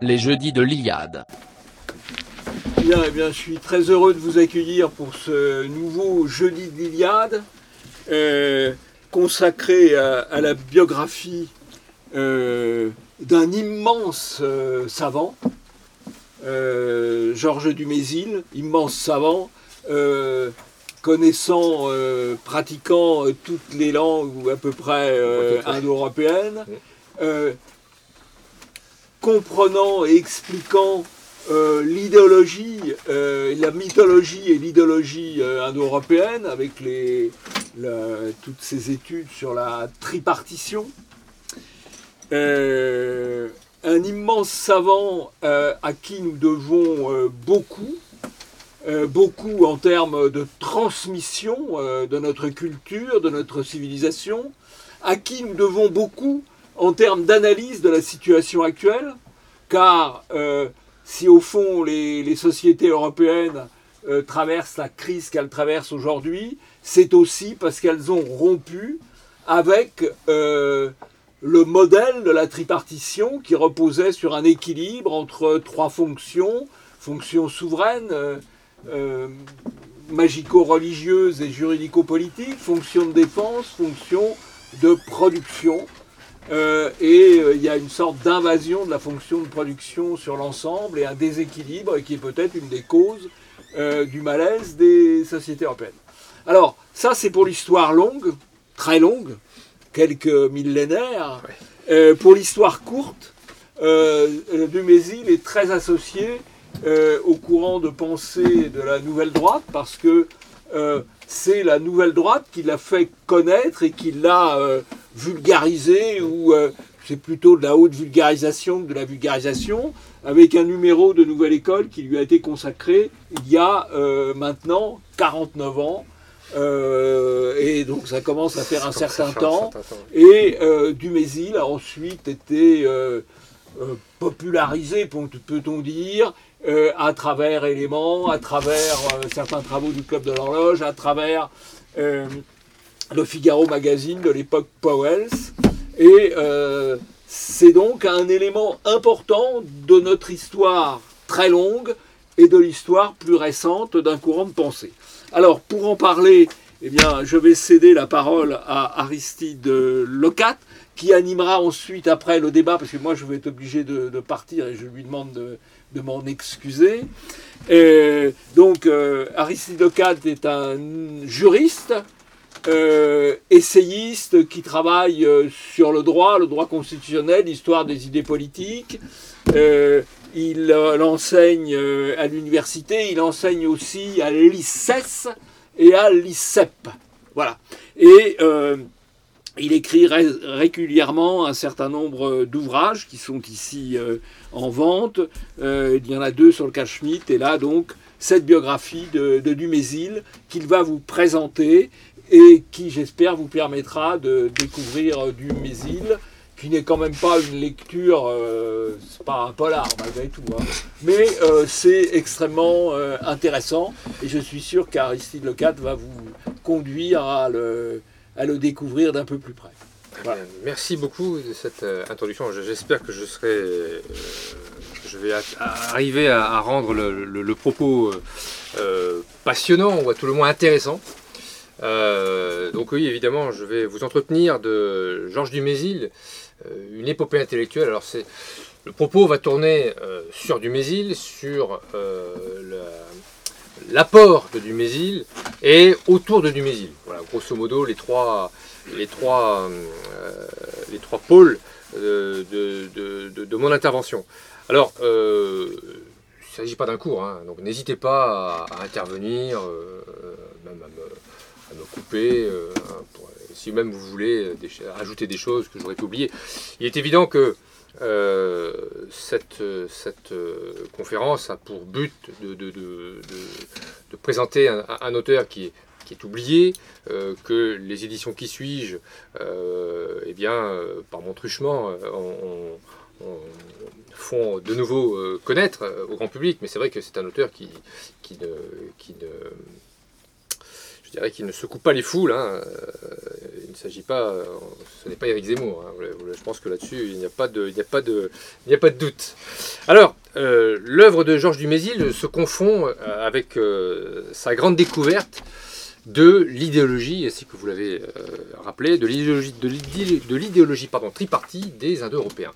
Les jeudis de l'Iliade. Bien, eh bien, je suis très heureux de vous accueillir pour ce nouveau jeudi de l'Iliade, euh, consacré à, la biographie euh, d'un immense euh, savant, Georges Dumézil, immense savant, connaissant, pratiquant toutes les langues ou à peu près indo-européennes, comprenant et expliquant euh, l'idéologie, euh, la mythologie et l'idéologie euh, indo-européenne avec les, toutes ces études sur la tripartition. un immense savant à qui nous devons beaucoup, beaucoup en termes de transmission de notre culture, de notre civilisation, à qui nous devons beaucoup en termes d'analyse de la situation actuelle, car si au fond les, sociétés européennes euh, traversent la crise qu'elles traversent aujourd'hui, c'est aussi parce qu'elles ont rompu avec euh, le modèle de la tripartition qui reposait sur un équilibre entre trois fonctions, fonctions souveraines, euh, magico-religieuses et juridico-politiques, fonctions de défense, fonctions de production. Euh, et euh, il y a une sorte d'invasion de la fonction de production sur l'ensemble et un déséquilibre qui est peut-être une des causes euh, du malaise des sociétés européennes. Alors, ça c'est pour l'histoire longue, très longue, quelques millénaires. pour l'histoire courte, Dumézil est très associé au courant de pensée de la nouvelle droite parce que c'est la nouvelle droite qui l'a fait connaître et qui l'a vulgarisé ou euh, c'est plutôt de la haute vulgarisation que de la vulgarisation, avec un numéro de Nouvelle École qui lui a été consacré il y a euh, maintenant 49 ans. Euh, et donc ça commence à faire un certain, temps. Et Dumézil a ensuite été popularisé, peut-on dire, à travers éléments, à travers certains travaux du Club de l'horloge, à travers le Figaro Magazine de l'époque Powells. Et euh, c'est donc un élément important de notre histoire très longue et de l'histoire plus récente d'un courant de pensée. Alors, pour en parler, eh bien, je vais céder la parole à Aristide Locat, qui animera ensuite, après le débat, parce que moi, je vais être obligé de, partir et je lui demande de, m'en excuser. donc, euh, Aristide Locat est un juriste, euh, essayiste qui travaille euh, sur le droit, le droit constitutionnel, l'histoire des idées politiques. Euh, il enseigne à l'université, il enseigne aussi à l'ICES et à l'ICEP. Voilà. Et il écrit régulièrement un certain nombre d'ouvrages qui sont ici en vente. il y en a deux sur le cas Schmitt et là donc cette biographie de, de Dumézil qu'il va vous présenter et qui, j'espère, vous permettra de découvrir du Mésil, qui n'est quand même pas une lecture, euh, c'est pas un polar malgré tout, hein. mais euh, c'est extrêmement euh, intéressant et je suis sûr qu'Aristide Lecat va vous conduire à le, à le découvrir d'un peu plus près. Merci beaucoup de cette introduction. J'espère que je serai, je vais arriver à, rendre le, propos passionnant ou à tout le moins intéressant. Euh, donc oui, évidemment, je vais vous entretenir de Georges Dumézil, euh, une épopée intellectuelle. Alors c'est le propos va tourner euh, sur Dumézil, sur l'apport de Dumézil et autour de Dumézil. Voilà, grosso modo, les trois, les trois, les trois pôles de, de, mon intervention. Alors, il ne s'agit pas d'un cours, hein, donc n'hésitez pas à, intervenir, même à me couper, euh, si même vous voulez euh, ajouter des choses que j'aurais oubliées. Il est évident que euh, cette, conférence a pour but de, présenter un, auteur qui est, qui est oublié, que les éditions Qui suis-je, eh bien, par mon truchement, font de nouveau connaître au grand public, mais c'est vrai que c'est un auteur qui, qui, ne, qui ne dirais qu'il ne secoue pas les foules. hein. Euh, il ne s'agit pas, euh, ce n'est pas Éric Zemmour. hein. Je pense que là-dessus, il n'y a, pas de- il n'y a, pas de- il n'y a pas de doute. Alors, euh, l'œuvre de Georges Dumézil se confond euh, avec euh, sa grande découverte de l'idéologie, ainsi que vous l'avez euh, rappelé, de l'idéologie, de des Indo-Européens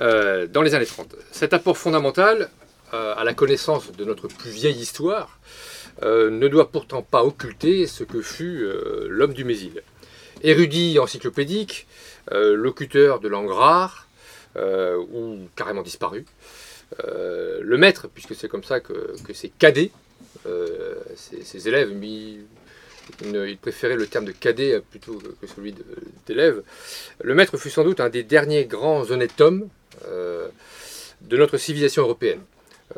euh, dans les années 30. Cet apport fondamental euh, à la connaissance de notre plus vieille histoire ne doit pourtant pas occulter ce que fut l'homme du Mésil. Érudit encyclopédique, locuteur de langue rare, euh, ou carrément disparu. Le maître, puisque c'est comme ça que, que cadets, euh, ses, ses élèves, mais il, préférait le terme de cadet plutôt que celui d'élève. Le maître fut sans doute un des derniers grands honnêtes hommes euh, de notre civilisation européenne.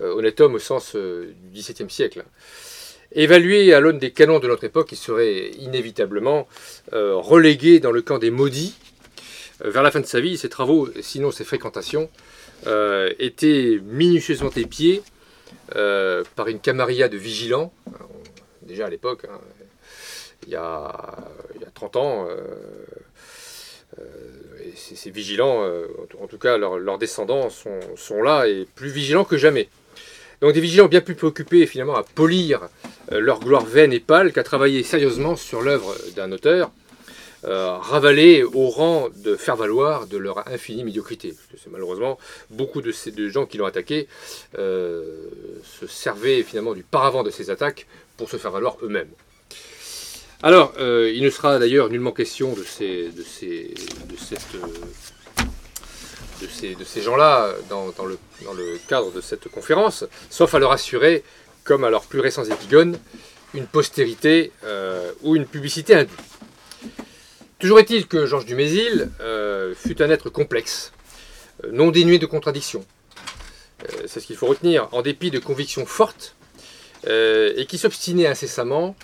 Euh, honnête homme au sens euh, du XVIIe siècle. Évalué à l'aune des canons de notre époque, il serait inévitablement euh, relégué dans le camp des maudits. Euh, vers la fin de sa vie, ses travaux, sinon ses fréquentations, euh, étaient minutieusement épiés euh, par une camarilla de vigilants. Alors, déjà à l'époque, hein, il, y a, il y a 30 ans, euh, euh, et ces, vigilants, euh, en tout- cas leurs, descendants, sont, sont là et plus vigilants que jamais. Donc des vigilants bien plus préoccupés finalement à polir euh, leur gloire vaine et pâle qu'à travailler sérieusement sur l'œuvre d'un auteur, euh, ravalé au rang de faire valoir de leur infinie médiocrité. C'est malheureusement beaucoup de ces gens qui l'ont attaqué euh, se servaient finalement du paravent de ces attaques pour se faire valoir eux-mêmes. Alors, euh, il ne sera d'ailleurs nullement question de ces, gens-là dans, le, cadre de cette conférence, sauf à leur assurer, comme à leurs plus récents épigones, une postérité euh, ou une publicité indue. Toujours est-il que Georges Dumézil euh, fut un être complexe, euh, non dénué de contradictions. Euh, C'est ce qu'il faut retenir, en dépit de convictions fortes, et qui s'obstinait incessamment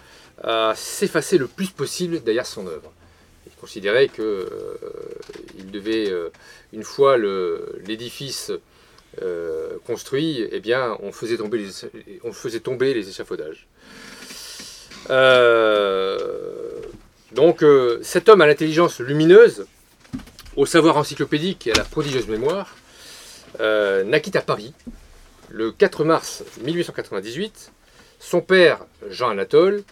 à s'effacer le plus possible derrière son œuvre. Il considérait euh, il devait, une fois l'édifice construit, eh bien, on faisait tomber les, échafaudages. Donc, euh, cet homme à l'intelligence lumineuse, au savoir encyclopédique et à la prodigieuse mémoire, euh, naquit à Paris le 4 mars 1898. Son père, Jean Anatole,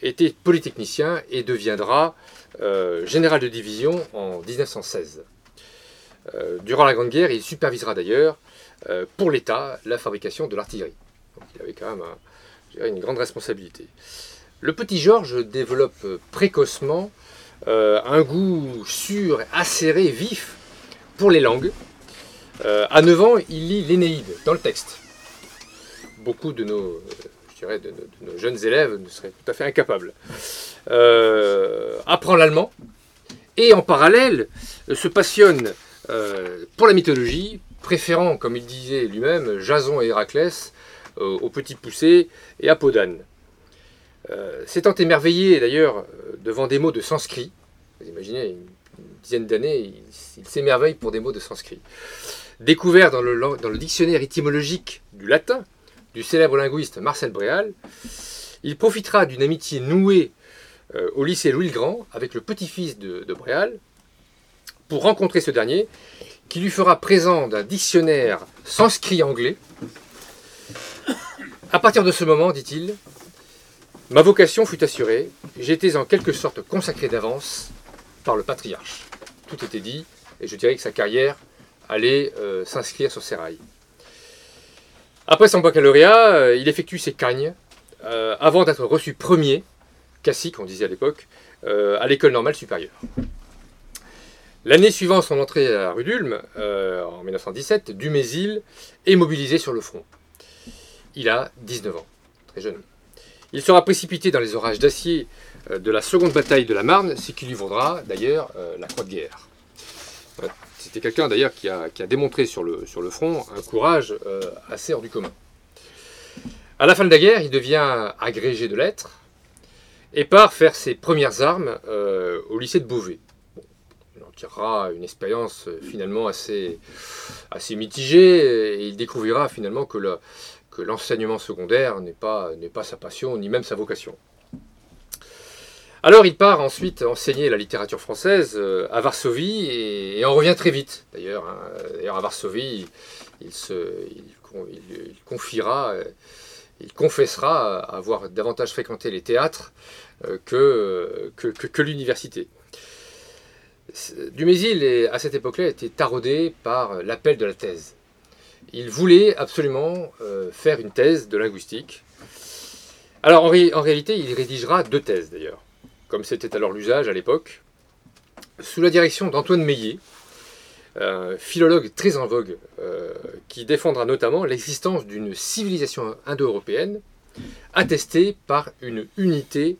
était polytechnicien et deviendra euh, général de division en 1916. Euh, durant la Grande Guerre, il supervisera d'ailleurs pour l'État la fabrication de l'artillerie. Il avait quand même une grande responsabilité. Le petit Georges développe précocement euh, un goût sûr, acéré, vif pour les langues. Euh, à 9 ans, il lit l'Énéide dans le texte. Beaucoup de nos, euh, jeunes élèves ne seraient tout à fait incapables. Apprend l'allemand et en parallèle se passionne pour la mythologie, préférant, comme il disait lui-même, Jason et Héraclès aux petits poussés et à Podane. Euh, S'étant émerveillé d'ailleurs euh, devant des mots de sanskrit, vous imaginez, une, dizaine d'années, il, il s'émerveille pour des mots de sanskrit. Découvert dans le, dictionnaire étymologique du latin du célèbre linguiste Marcel Bréal, il profitera d'une amitié nouée euh, au lycée Louis le Grand avec le petit-fils de, de Bréal pour rencontrer ce dernier qui lui fera présent d'un dictionnaire sanskrit anglais. À partir de ce moment, dit-il, ma vocation fut assurée, j'étais en quelque sorte consacré d'avance par le patriarche. Tout était dit, et je dirais que sa carrière allait euh, s'inscrire sur ses rails. Après son baccalauréat, euh, il effectue ses cagnes euh, avant d'être reçu premier, classique on disait à l'époque, à l'école normale supérieure. L'année suivant son entrée à Rudulme, en 1917, Dumézil est mobilisé sur le front. Il a 19 ans, très jeune. Il sera précipité dans les orages d'acier euh, de la seconde bataille de la Marne, ce qui lui vaudra d'ailleurs euh, la croix de guerre. Ouais, C'était quelqu'un d'ailleurs qui a, démontré sur le, front un courage euh, assez hors du commun. À la fin de la guerre, il devient agrégé de lettres et part faire ses premières armes euh, au lycée de Beauvais. Il en tirera une expérience euh, finalement assez, assez mitigée et il découvrira finalement que le- l'enseignement secondaire n'est pas, sa passion ni même sa vocation. Alors il part ensuite enseigner la littérature française euh, à Varsovie et, et en revient très vite d'ailleurs. hein. À Varsovie, il, confiera, euh, il confessera avoir davantage fréquenté les théâtres euh, que, que, l'université. Dumézil, à cette époque-là, était taraudé par l'appel de la thèse. Il voulait absolument euh, faire une thèse de linguistique. Alors en, ré- en réalité, il rédigera deux thèses d'ailleurs, comme c'était alors l'usage à l'époque, sous la direction d'Antoine Meillet, un philologue très en vogue, euh, qui défendra notamment l'existence d'une civilisation indo-européenne attestée par une unité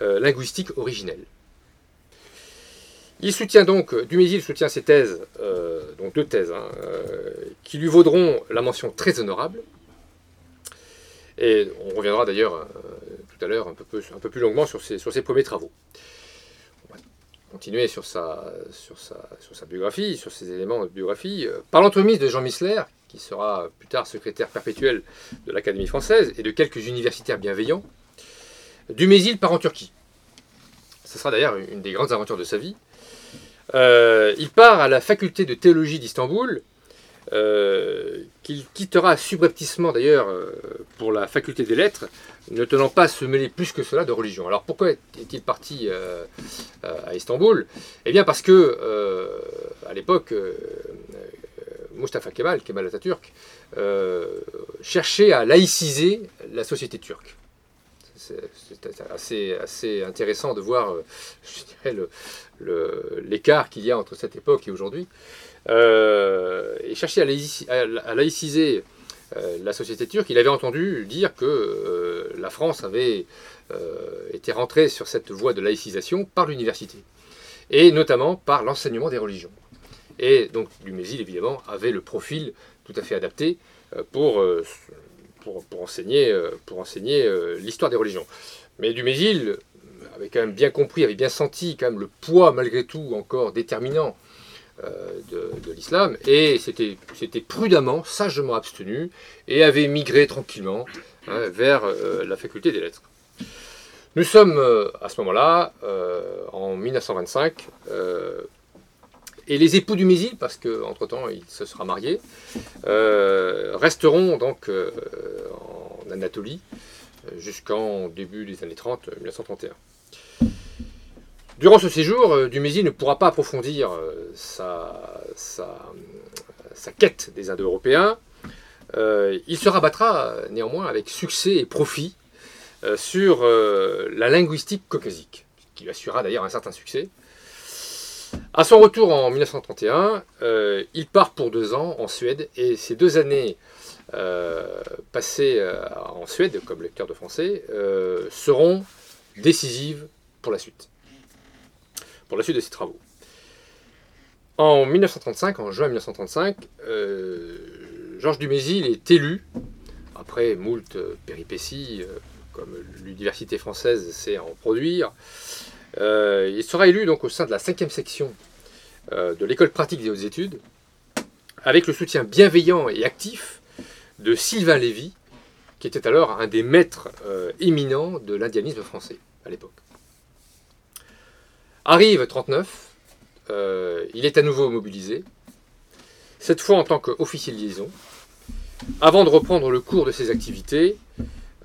euh, linguistique originelle. Il soutient donc, Dumézil soutient ces thèses, euh, donc deux thèses, hein, euh, qui lui vaudront la mention très honorable. Et on reviendra d'ailleurs euh, tout à l'heure un peu, plus longuement sur ses, sur ses premiers travaux. On va continuer sur sa, sur, sa, biographie, sur ses éléments de biographie. Euh, Par l'entremise de Jean Missler, qui sera plus tard secrétaire perpétuel de l'Académie française, et de quelques universitaires bienveillants, Dumézil part en Turquie. Ce sera d'ailleurs une des grandes aventures de sa vie. Euh, il part à la faculté de théologie d'Istanbul, euh, qu'il quittera subrepticement d'ailleurs euh, pour la faculté des lettres, ne tenant pas à se mêler plus que cela de religion. Alors pourquoi est-il parti à Istanbul? Eh bien parce que à l'époque, Mustafa Kemal, Kemal Atatürk, cherchait à laïciser la société turque. C'est assez, intéressant de voir, je dirais, le- l'écart qu'il y a entre cette époque et aujourd'hui. Euh, et chercher à, laïci- à- à laïciser euh, la société turque, il avait entendu dire que euh, la France avait été rentrée sur cette voie de laïcisation par l'université, et notamment par l'enseignement des religions. Et donc Dumézil, évidemment, avait le profil tout à fait adapté pour, pour, pour enseigner, pour enseigner l'histoire des religions. Mais Dumézil avait quand même bien compris, avait bien senti quand même le poids, malgré tout, encore déterminant euh, de, l'islam, et s'était prudemment, sagement abstenu, et avait migré tranquillement hein, vers euh, la faculté des lettres. Nous sommes euh, à ce moment-là, en 1925, euh, et les époux du Mésil, parce qu'entre-temps il se sera marié, resteront donc en Anatolie jusqu'en début des années 30, euh, 1931. Durant ce séjour, euh, Dumézil ne pourra pas approfondir euh, sa, quête des Indo-Européens. Euh, il se rabattra néanmoins avec succès et profit sur la linguistique caucasique, qui lui assurera d'ailleurs un certain succès. À son retour en 1931, euh, il part pour deux ans en Suède et ces deux années passées en Suède comme lecteur de français seront décisives pour la suite, pour la suite de ses travaux. En 1935, en juin 1935, euh, Georges Dumézil est élu, après moult euh, péripéties, euh, comme l'université française sait en produire, il sera élu donc au sein de la cinquième section de l'école pratique des hautes études, avec le soutien bienveillant et actif de Sylvain Lévy, qui était alors un des maîtres éminents de l'indianisme français à l'époque. Arrive 39, euh, il est à nouveau mobilisé, cette fois en tant qu'officier de liaison, avant de reprendre le cours de ses activités,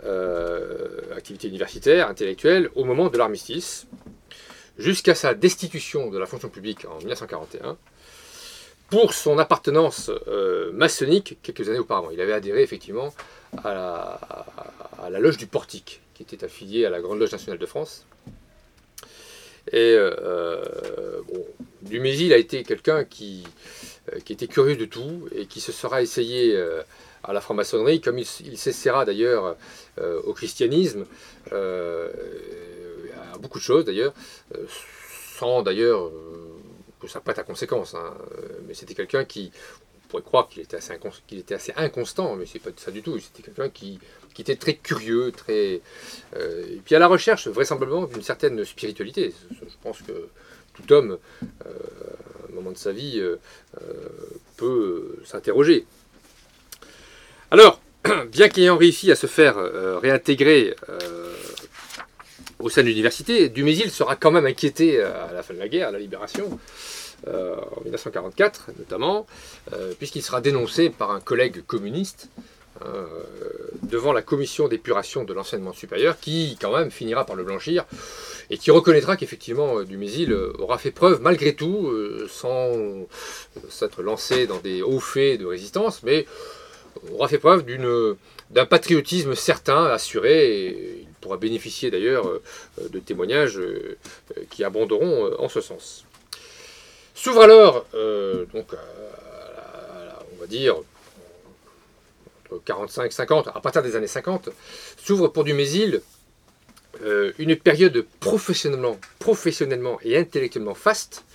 euh, activités universitaires, intellectuelles, au moment de l'armistice, jusqu'à sa destitution de la fonction publique en 1941, pour son appartenance euh, maçonnique quelques années auparavant. Il avait adhéré effectivement à la, à la loge du Portique, qui était affiliée à la Grande Loge nationale de France. Et euh, bon, Dumézil a été quelqu'un qui, euh, qui était curieux de tout et qui se sera essayé euh, à la franc-maçonnerie, comme il, s'essaiera d'ailleurs euh, au christianisme, euh, à beaucoup de choses d'ailleurs, euh, sans d'ailleurs euh, que ça prête à conséquence. hein. Euh, Mais c'était quelqu'un qui, on pourrait croire qu'il était, assez était assez inconstant, mais c'est pas ça du tout. C'était quelqu'un qui, qui était très curieux, très, euh, et puis à la recherche vraisemblablement d'une certaine spiritualité. Je pense que tout homme, euh, à un moment de sa vie, euh, peut s'interroger. Alors, bien qu'ayant réussi à se faire réintégrer au sein de l'université. Dumézil sera quand même inquiété à la fin de la guerre, à la libération, en 1944 notamment, puisqu'il sera dénoncé par un collègue communiste devant la commission d'épuration de l'enseignement supérieur, qui quand même finira par le blanchir, et qui reconnaîtra qu'effectivement euh, Dumézil euh, aura fait preuve malgré tout, sans s'être lancé dans des hauts faits de résistance, mais aura fait preuve d'un patriotisme certain, assuré, et il pourra bénéficier d'ailleurs de témoignages qui abonderont en ce sens. S'ouvre alors, donc, on va dire, 45, 50, à partir des années 50, s'ouvre pour Dumézil euh, une période professionnellement, professionnellement et intellectuellement faste,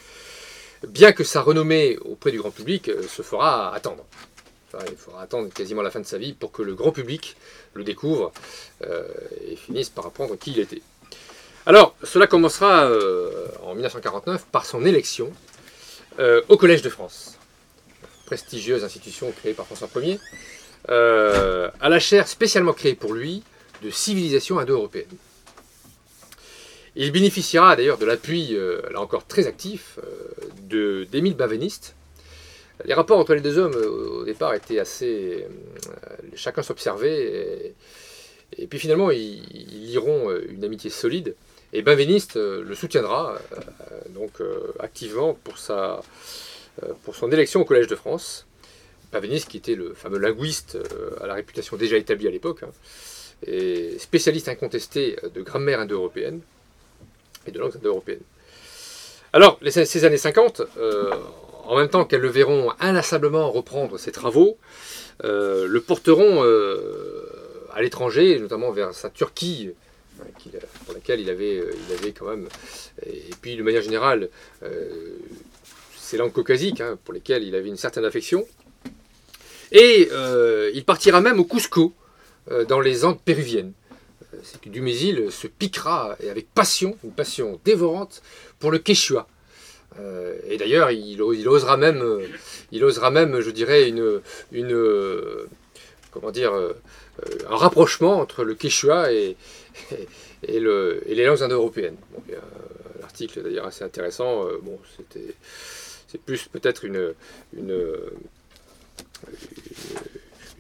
bien que sa renommée auprès du grand public euh, se fera attendre. il faudra attendre quasiment la fin de sa vie pour que le grand public le découvre euh, et finisse par apprendre qui il était. Alors, cela commencera en 1949 par son élection au Collège de France, prestigieuse institution créée par François Ier, à la chaire spécialement créée pour lui de civilisation indo-européenne. Il bénéficiera d'ailleurs de l'appui, euh, là encore très actif, euh, d'Émile Baveniste. Les rapports entre les deux hommes au départ étaient assez. chacun s'observait, et, puis finalement ils, liront une amitié solide. Et Baveniste le soutiendra donc activement pour, sa, pour son élection au Collège de France. Pavenis, qui était le fameux linguiste euh, à la réputation déjà établie à l'époque, hein, et spécialiste incontesté de grammaire indo-européenne et de langues indo-européennes. Alors, ces années 50, euh, en même temps qu'elles le verront inlassablement reprendre ses travaux, euh, le porteront à l'étranger, notamment vers sa Turquie, pour laquelle il avait, il avait quand même, et puis de manière générale, ces langues caucasiques, hein, pour lesquelles il avait une certaine affection. Et euh, il partira même au Cusco, euh, dans les Andes péruviennes. Euh, c'est que Dumézil se piquera, et avec passion, une passion dévorante, pour le Quechua. et d'ailleurs, il, osera même, il osera même, je dirais, une, une comment dire, un rapprochement entre le Quechua et, et, le, et les langues indo-européennes. L'article d'ailleurs assez intéressant. bon, c'était, c'est plus peut-être une, une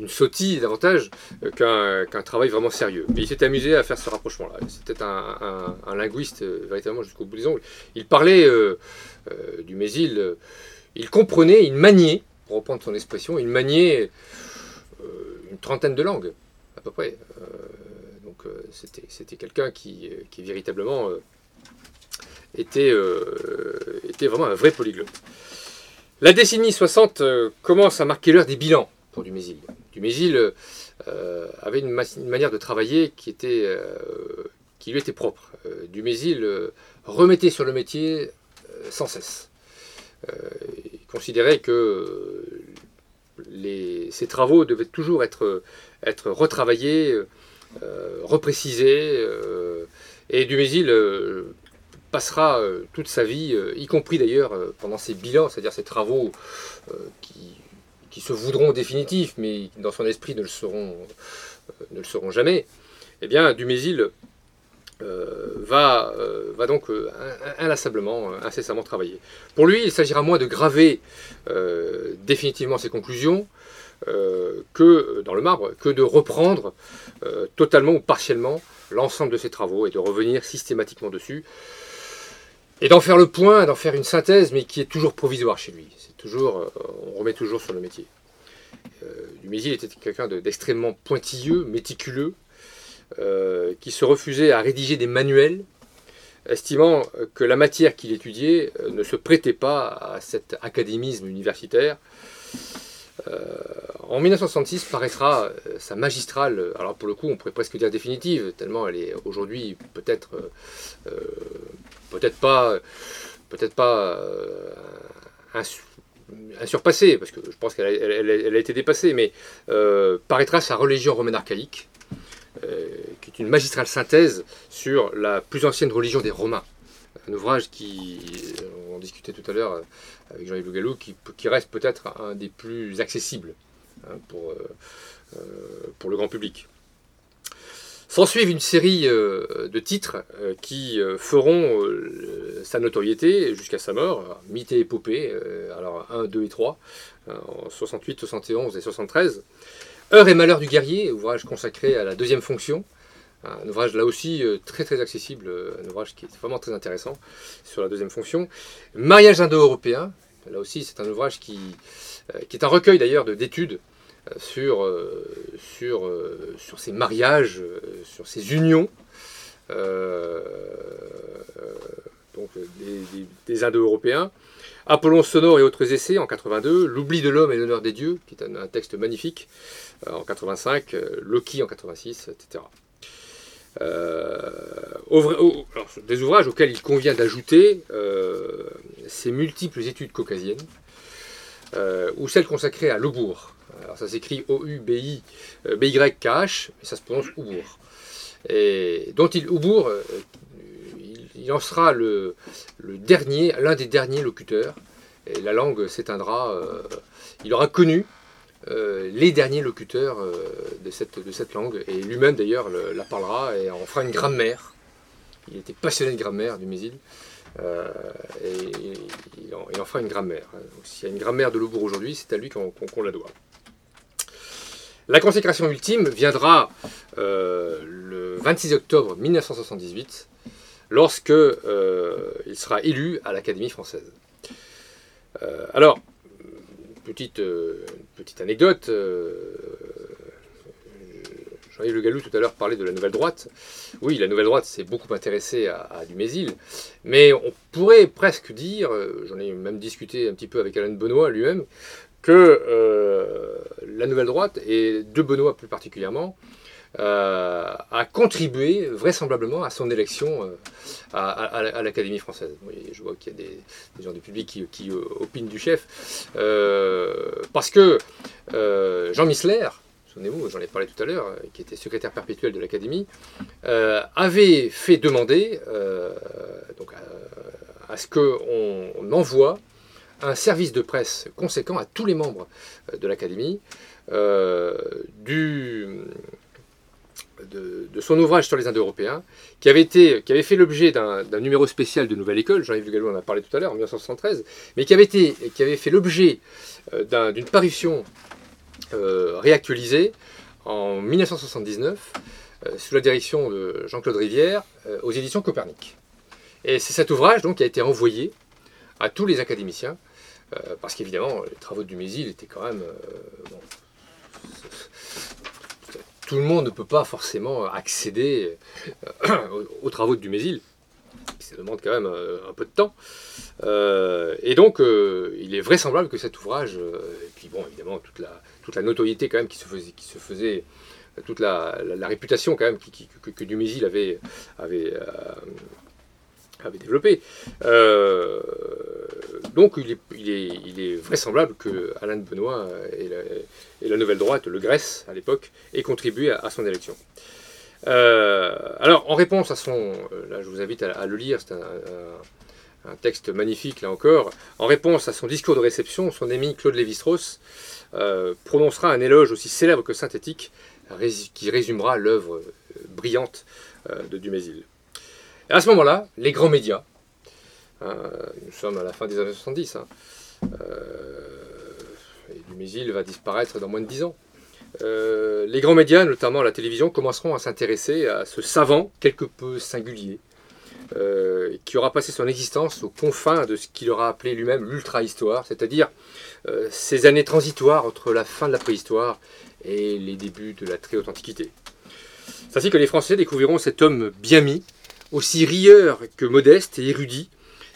une sautille davantage qu'un travail vraiment sérieux. Mais il s'est amusé à faire ce rapprochement-là. C'était un, linguiste euh, véritablement jusqu'au bout des ongles. Il parlait euh, euh, du Mésil, il comprenait, il maniait, pour reprendre son expression, il maniait une trentaine de langues, à peu près. donc c'était quelqu'un qui, qui, véritablement était, était vraiment un vrai polyglotte. La décennie 60 euh, commence à marquer l'heure des bilans pour Dumézil. Dumézil euh, avait une, manière de travailler qui, euh, lui était propre. Dumézil remettait sur le métier sans cesse. il considérait que ses travaux devaient toujours être, être retravaillés, reprécisés. et Dumézil passera euh, toute sa vie, euh, y compris d'ailleurs euh, pendant ses bilans, c'est-à-dire ses travaux qui, se voudront définitifs, mais dans son esprit ne le seront, jamais, eh bien, Dumézil va, va donc inlassablement, incessamment travailler. Pour lui, il s'agira moins de graver définitivement ses conclusions, que dans le marbre, que de reprendre totalement ou partiellement l'ensemble de ses travaux et de revenir systématiquement dessus et d'en faire le point, d'en faire une synthèse, mais qui est toujours provisoire chez lui. C'est toujours, euh, on remet toujours sur le métier. Euh, Dumézil était quelqu'un d'extrêmement pointilleux, méticuleux, euh, qui se refusait à rédiger des manuels, estimant que la matière qu'il étudiait ne se prêtait pas à cet académisme universitaire. En 1966 paraîtra sa magistrale, alors pour le coup on pourrait presque dire définitive, tellement elle est aujourd'hui peut-être pas, peut-être pas euh, insurpassée, parce que je pense qu'elle a, été dépassée, mais euh, paraîtra sa religion romaine archaïque, euh, qui est une magistrale synthèse sur la plus ancienne religion des Romains. Un ouvrage qui, on discutait tout à l'heure avec Jean-Yves Lougalou, qui, reste peut-être un des plus accessibles hein, pour, pour le grand public. S'ensuivent une série euh, de titres euh, qui euh, feront euh, sa notoriété jusqu'à sa mort, mythe et épopée, euh, alors 1, 2 et 3, euh, en 68, 71 et 73. Heure et malheur du guerrier, ouvrage consacré à la deuxième fonction, un ouvrage là aussi euh, très très accessible, euh, un ouvrage qui est vraiment très intéressant sur la deuxième fonction. Mariage indo-européen, là aussi c'est un ouvrage qui, euh, qui est un recueil d'ailleurs de- d'études sur, sur, sur ces mariages, sur ces unions, donc des, Indo-Européens. Apollon sonore et autres essais en 82, L'oubli de l'homme et l'honneur des dieux, qui est un, texte magnifique en 85, euh, Loki en 86, etc. Euh, des ouvrages auxquels il convient d'ajouter euh, ces multiples études caucasiennes, euh, ou celles consacrées à Laubourg. Alors ça s'écrit O-U-B-I, euh, B-Y-K-H, mais ça se prononce Oubourg. Et dont il, il, en sera le, dernier, l'un des derniers locuteurs, et la langue s'éteindra. il aura connu euh, les derniers locuteurs euh, de, cette, langue, et lui-même d'ailleurs le- la parlera et en fera une grammaire. Il était passionné de grammaire du Mésil, euh, et il en, fera une grammaire. S'il y a une grammaire de Laubourg aujourd'hui, c'est à lui qu'on la doit. La consécration ultime viendra le 26 octobre 1978, lorsque il sera élu à l'Académie française. Alors, petite, euh, petite anecdote. euh, Jean-Yves Le Gallou tout à l'heure parlait de la nouvelle droite. Oui, la nouvelle droite s'est beaucoup intéressée à, Dumézil, mais on pourrait presque dire, euh, j'en ai même discuté un petit peu avec Alain Benoît lui-même, que euh, la nouvelle droite, et de Benoît plus particulièrement, euh, a contribué vraisemblablement à son élection euh, à, l'Académie française. Je vois qu'il y a des, gens du public qui, euh, opinent du chef. Parce que Jean Missler, souvenez-vous, j'en ai parlé tout à l'heure, qui était secrétaire perpétuel de l'Académie, avait fait demander donc, à, ce qu'on on envoie un service de presse conséquent à tous les membres de l'Académie du, de, son ouvrage sur les Indo-Européens, qui avait, été, qui avait fait l'objet d'un numéro spécial de Nouvelle École, Jean-Yves Le Gallou en a parlé tout à l'heure, en 1973, mais qui avait, fait l'objet euh, d'un- d'une parution euh, réactualisée en 1979, euh, sous la direction de Jean-Claude Rivière, aux éditions Copernic. Et c'est cet ouvrage donc, qui a été envoyé à tous les académiciens, parce qu'évidemment, les travaux de Dumézil étaient quand même... tout le monde ne peut pas forcément accéder euh, aux, aux travaux de Dumézil. Ça demande quand même euh, un peu de temps. Euh, et donc, euh, il est vraisemblable que cet ouvrage, euh, et puis bon, évidemment, toute la, toute la notoriété quand même qui se faisait, qui se faisait toute la, réputation quand même que, Dumézil avait, euh, avait développée. Euh, donc, il est, vraisemblable que Alain de Benoît et la, Nouvelle Droite, le Grèce à l'époque, aient contribué à, son élection. Euh, alors, en réponse à son. euh, Là, je vous invite à, le lire, c'est un, texte magnifique, là encore. En réponse à son discours de réception, son ami Claude Lévi-Strauss prononcera un éloge aussi célèbre que synthétique qui résumera l'œuvre brillante de Dumézil. Et à ce moment-là, les grands médias, euh, nous sommes à la fin des années 70, hein, euh, et Dumézil va disparaître dans moins de 10 ans. Euh, les grands médias, notamment la télévision, commenceront à s'intéresser à ce savant quelque peu singulier, qui aura passé son existence aux confins de ce qu'il aura appelé lui-même l'ultra-histoire, c'est-à-dire ces années transitoires entre la fin de la préhistoire et les débuts de la très haute antiquité. C'est ainsi que les Français découvriront cet homme bien mis, aussi rieur que modeste et érudit,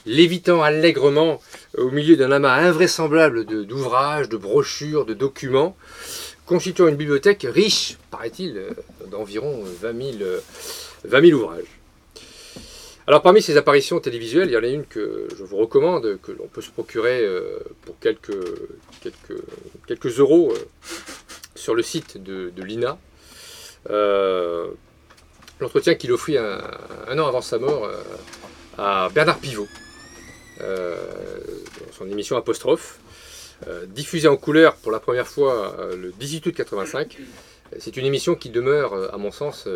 lévitant allègrement au milieu d'un amas invraisemblable d'ouvrages, de, brochures, de documents, constituant une bibliothèque riche, paraît-il, euh, d'environ 20 000, euh, 20 000 ouvrages. Alors parmi ces apparitions télévisuelles, il y en a une que je vous recommande, que l'on peut se procurer euh, pour quelques, euros euh, sur le site de, l'INA. Euh, L'entretien qu'il offrit un, an avant sa mort euh, à Bernard Pivot, euh, dans son émission Apostrophe, euh, diffusée en couleur pour la première fois le 18 août 85. C'est une émission qui demeure, à mon sens,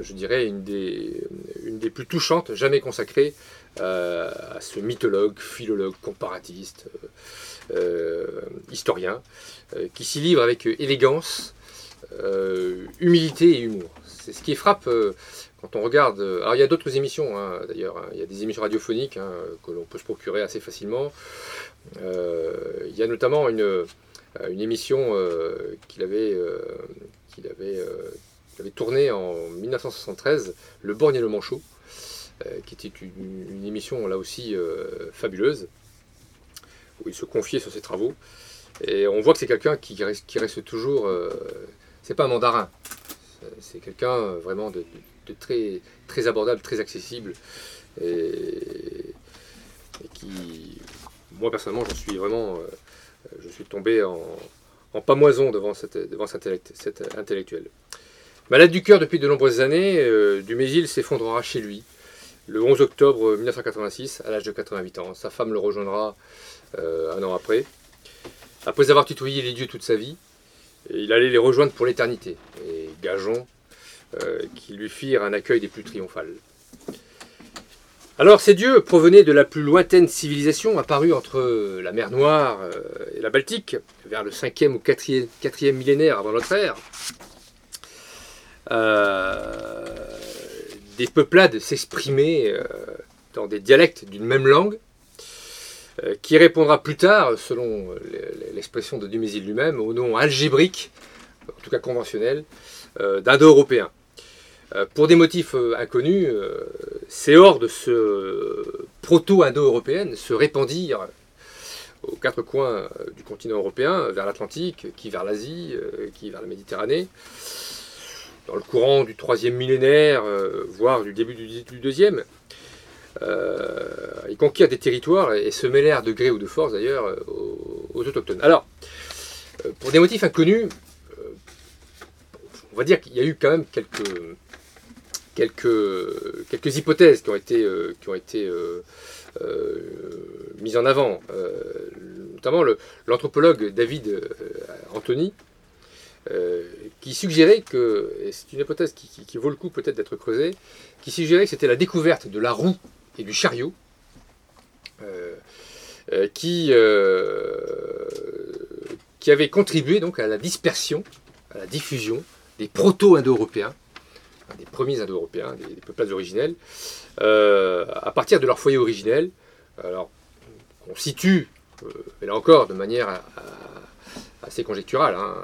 je dirais, une des plus touchantes jamais consacrées à ce mythologue, philologue, comparatiste, historien, qui s'y livre avec élégance, humilité et humour. C'est ce qui frappe quand on regarde, euh, alors il y a d'autres émissions hein, d'ailleurs, hein. il y a des émissions radiophoniques hein, que l'on peut se procurer assez facilement. Euh, il y a notamment une, euh, une émission qu'il avait, avait, tournée en 1973, Le Borgne et le Manchot, qui était une, émission là aussi fabuleuse, où il se confiait sur ses travaux. Et on voit que c'est quelqu'un qui qui reste toujours. C'est pas un mandarin, c'est quelqu'un vraiment de, très, abordable, très accessible, et, qui, moi personnellement, je suis vraiment, euh, je suis tombé en, pamoison devant, cet, intellectuel. Malade du cœur depuis de nombreuses années, euh, Dumézil s'effondrera chez lui le 11 octobre 1986 à l'âge de 88 ans. Sa femme le rejoindra euh, un an après. Après avoir tutoyé les dieux toute sa vie, il allait les rejoindre pour l'éternité. Et gageons euh, qui lui firent un accueil des plus triomphales. Alors ces dieux provenaient de la plus lointaine civilisation apparue entre la mer Noire euh, et la Baltique, vers le 5e ou 4e, millénaire avant notre ère. Euh, des peuplades s'exprimaient dans des dialectes d'une même langue, qui répondra plus tard, selon l'expression de Dumézil lui-même, au nom algébrique, en tout cas conventionnel, d'indo-européen. Euh, pour des motifs euh, inconnus, euh, ces hordes ce proto-indo-européennes se répandirent aux quatre coins du continent européen, vers l'Atlantique, qui vers l'Asie, qui vers la Méditerranée, dans le courant du troisième millénaire, voire du début du, deuxième. Ils conquirent des territoires et se mêlèrent de gré ou de force d'ailleurs aux, aux, autochtones. Alors, pour des motifs inconnus, on va dire qu'il y a eu quand même quelques, hypothèses qui ont été, euh, euh, euh, mises en avant, notamment l'anthropologue David Anthony, qui suggérait que, et c'est une hypothèse qui, vaut le coup peut-être d'être creusée, qui suggérait que c'était la découverte de la roue et du chariot qui, qui avait contribué donc à la dispersion, à la diffusion des proto-indo-européens des premiers Indo-Européens, des, euh, à partir de leur foyer originel. Alors, on situe, euh, mais là encore, de manière assez conjecturale, hein,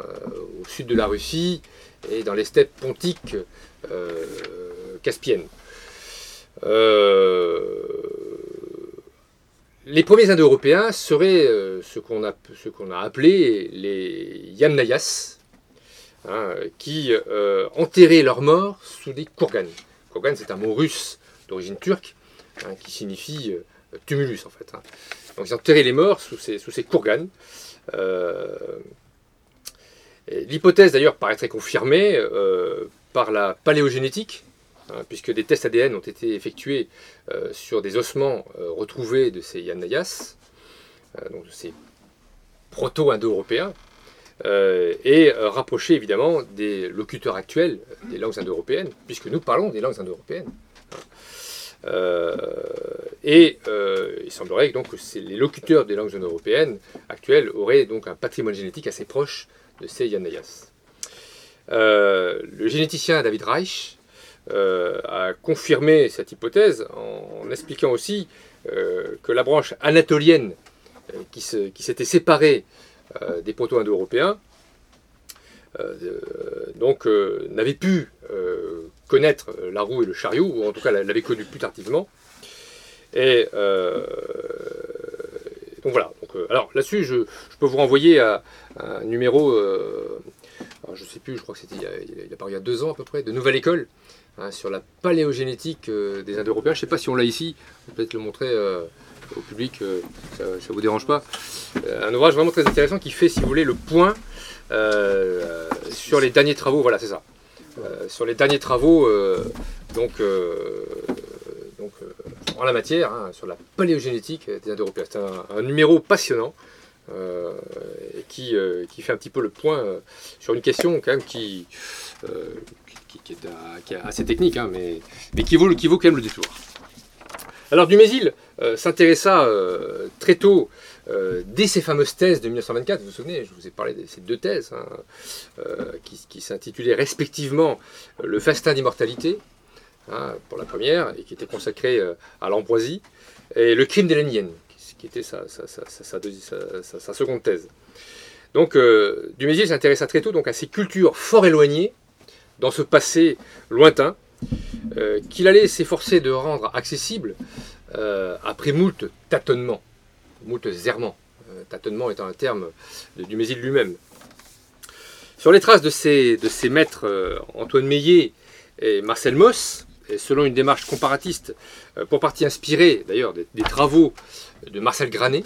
au sud de la Russie et dans les steppes pontiques euh, caspiennes. Les premiers Indo-Européens seraient ce qu'on a, appelé les Yamnayas, Hein, qui euh, enterraient leurs morts sous des kourganes. Kourgan, c'est un mot russe d'origine turque hein, qui signifie euh, tumulus en fait. Hein. Donc ils enterraient les morts sous ces, sous kourganes. Euh, l'hypothèse d'ailleurs paraîtrait confirmée par la paléogénétique, puisque des tests ADN ont été effectués sur des ossements retrouvés de ces Yanayas, donc de ces proto-indo-européens, euh, et euh, rapprocher évidemment des locuteurs actuels des langues indo-européennes, puisque nous parlons des langues indo-européennes. Euh, et il semblerait donc que les locuteurs des langues indo-européennes actuelles auraient donc un patrimoine génétique assez proche de ces Yanayas. le généticien David Reich a confirmé cette hypothèse en, expliquant aussi que la branche anatolienne qui s'était séparée euh, des proto-indo-européens, euh, donc euh, n'avaient pu connaître la roue et le chariot, ou en tout cas l'avaient connu plus tardivement. Et donc voilà. alors là-dessus, je, peux vous renvoyer à, un numéro, je ne sais plus, je crois que c'était il, a paru il y a deux ans à peu près, de Nouvelle École, hein, sur la paléogénétique des Indo-Européens. Je ne sais pas si on l'a ici, peut-être le montrer au public, euh, ça ne vous dérange pas. Euh, un ouvrage vraiment très intéressant qui fait, si vous voulez, le point euh, sur les derniers travaux. Voilà, c'est ça. sur les derniers travaux, donc en la matière, hein, sur la paléogénétique des Indo-Européens. C'est un, numéro passionnant. Qui, qui, fait un petit peu le point sur une question quand même qui, est, assez technique, hein, mais, qui, vaut, quand même le détour. Alors Dumézil s'intéressa très tôt, dès ses fameuses thèses de 1924, vous vous souvenez, je vous ai parlé de ces deux thèses, hein, qui, s'intitulaient respectivement Le festin d'immortalité, hein, pour la première, et qui était consacrée à l'ambroisie, et Le crime des qui était sa, seconde thèse. Donc euh, Dumézil s'intéressa très tôt à ces cultures fort éloignées, dans ce passé lointain, euh, qu'il allait s'efforcer de rendre accessible euh, après moult tâtonnements, moult errements, tâtonnement étant un terme de Dumézil lui-même. Sur les traces de ces, de ces maîtres Antoine Meillet et Marcel Moss, selon une démarche comparatiste, pour partie inspirée d'ailleurs des, travaux de Marcel Granet,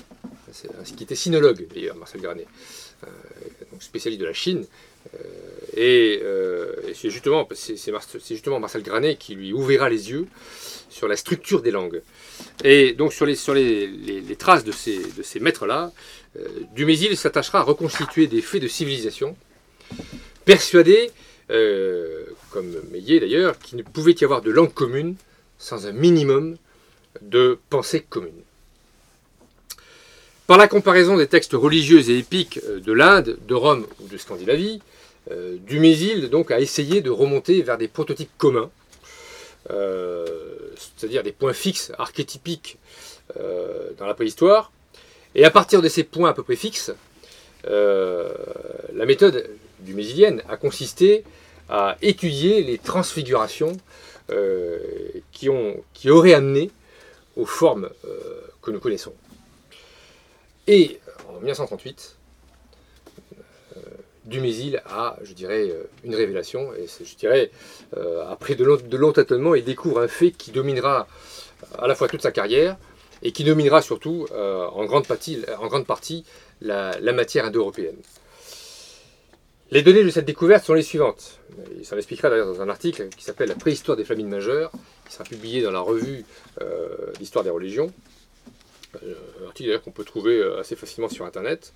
qui était sinologue d'ailleurs, Marcel Granet, euh, spécialiste de la Chine. Euh, et, euh, c'est justement, justement Marcel Granet qui lui ouvrira les yeux sur la structure des langues. Et donc sur les, sur les, les, traces de ces, de ces maîtres-là, Dumézil s'attachera à reconstituer des faits de civilisation, persuadé, comme Meillet d'ailleurs, qu'il ne pouvait y avoir de langue commune sans un minimum de pensée commune. Par la comparaison des textes religieux et épiques euh, de l'Inde, de Rome ou de Scandinavie, euh, Dumézil donc a essayé de remonter vers des prototypes communs, euh, c'est-à-dire des points fixes, archétypiques dans la préhistoire. Et à partir de ces points à peu près fixes, la méthode dumésilienne a consisté à étudier les transfigurations qui, ont, qui auraient amené aux formes que nous connaissons. Et en 1938, euh, Dumézil a, je dirais, euh, une révélation, et je dirais, euh, après de longs tâtonnements, il découvre un fait qui dominera à la fois toute sa carrière, et qui dominera surtout en grande partie la, matière indo-européenne. Les données de cette découverte sont les suivantes. Il s'en expliquera d'ailleurs dans un article qui s'appelle La préhistoire des famines majeures, qui sera publié dans la revue d'histoire des religions, un article qu'on peut trouver euh, assez facilement sur Internet.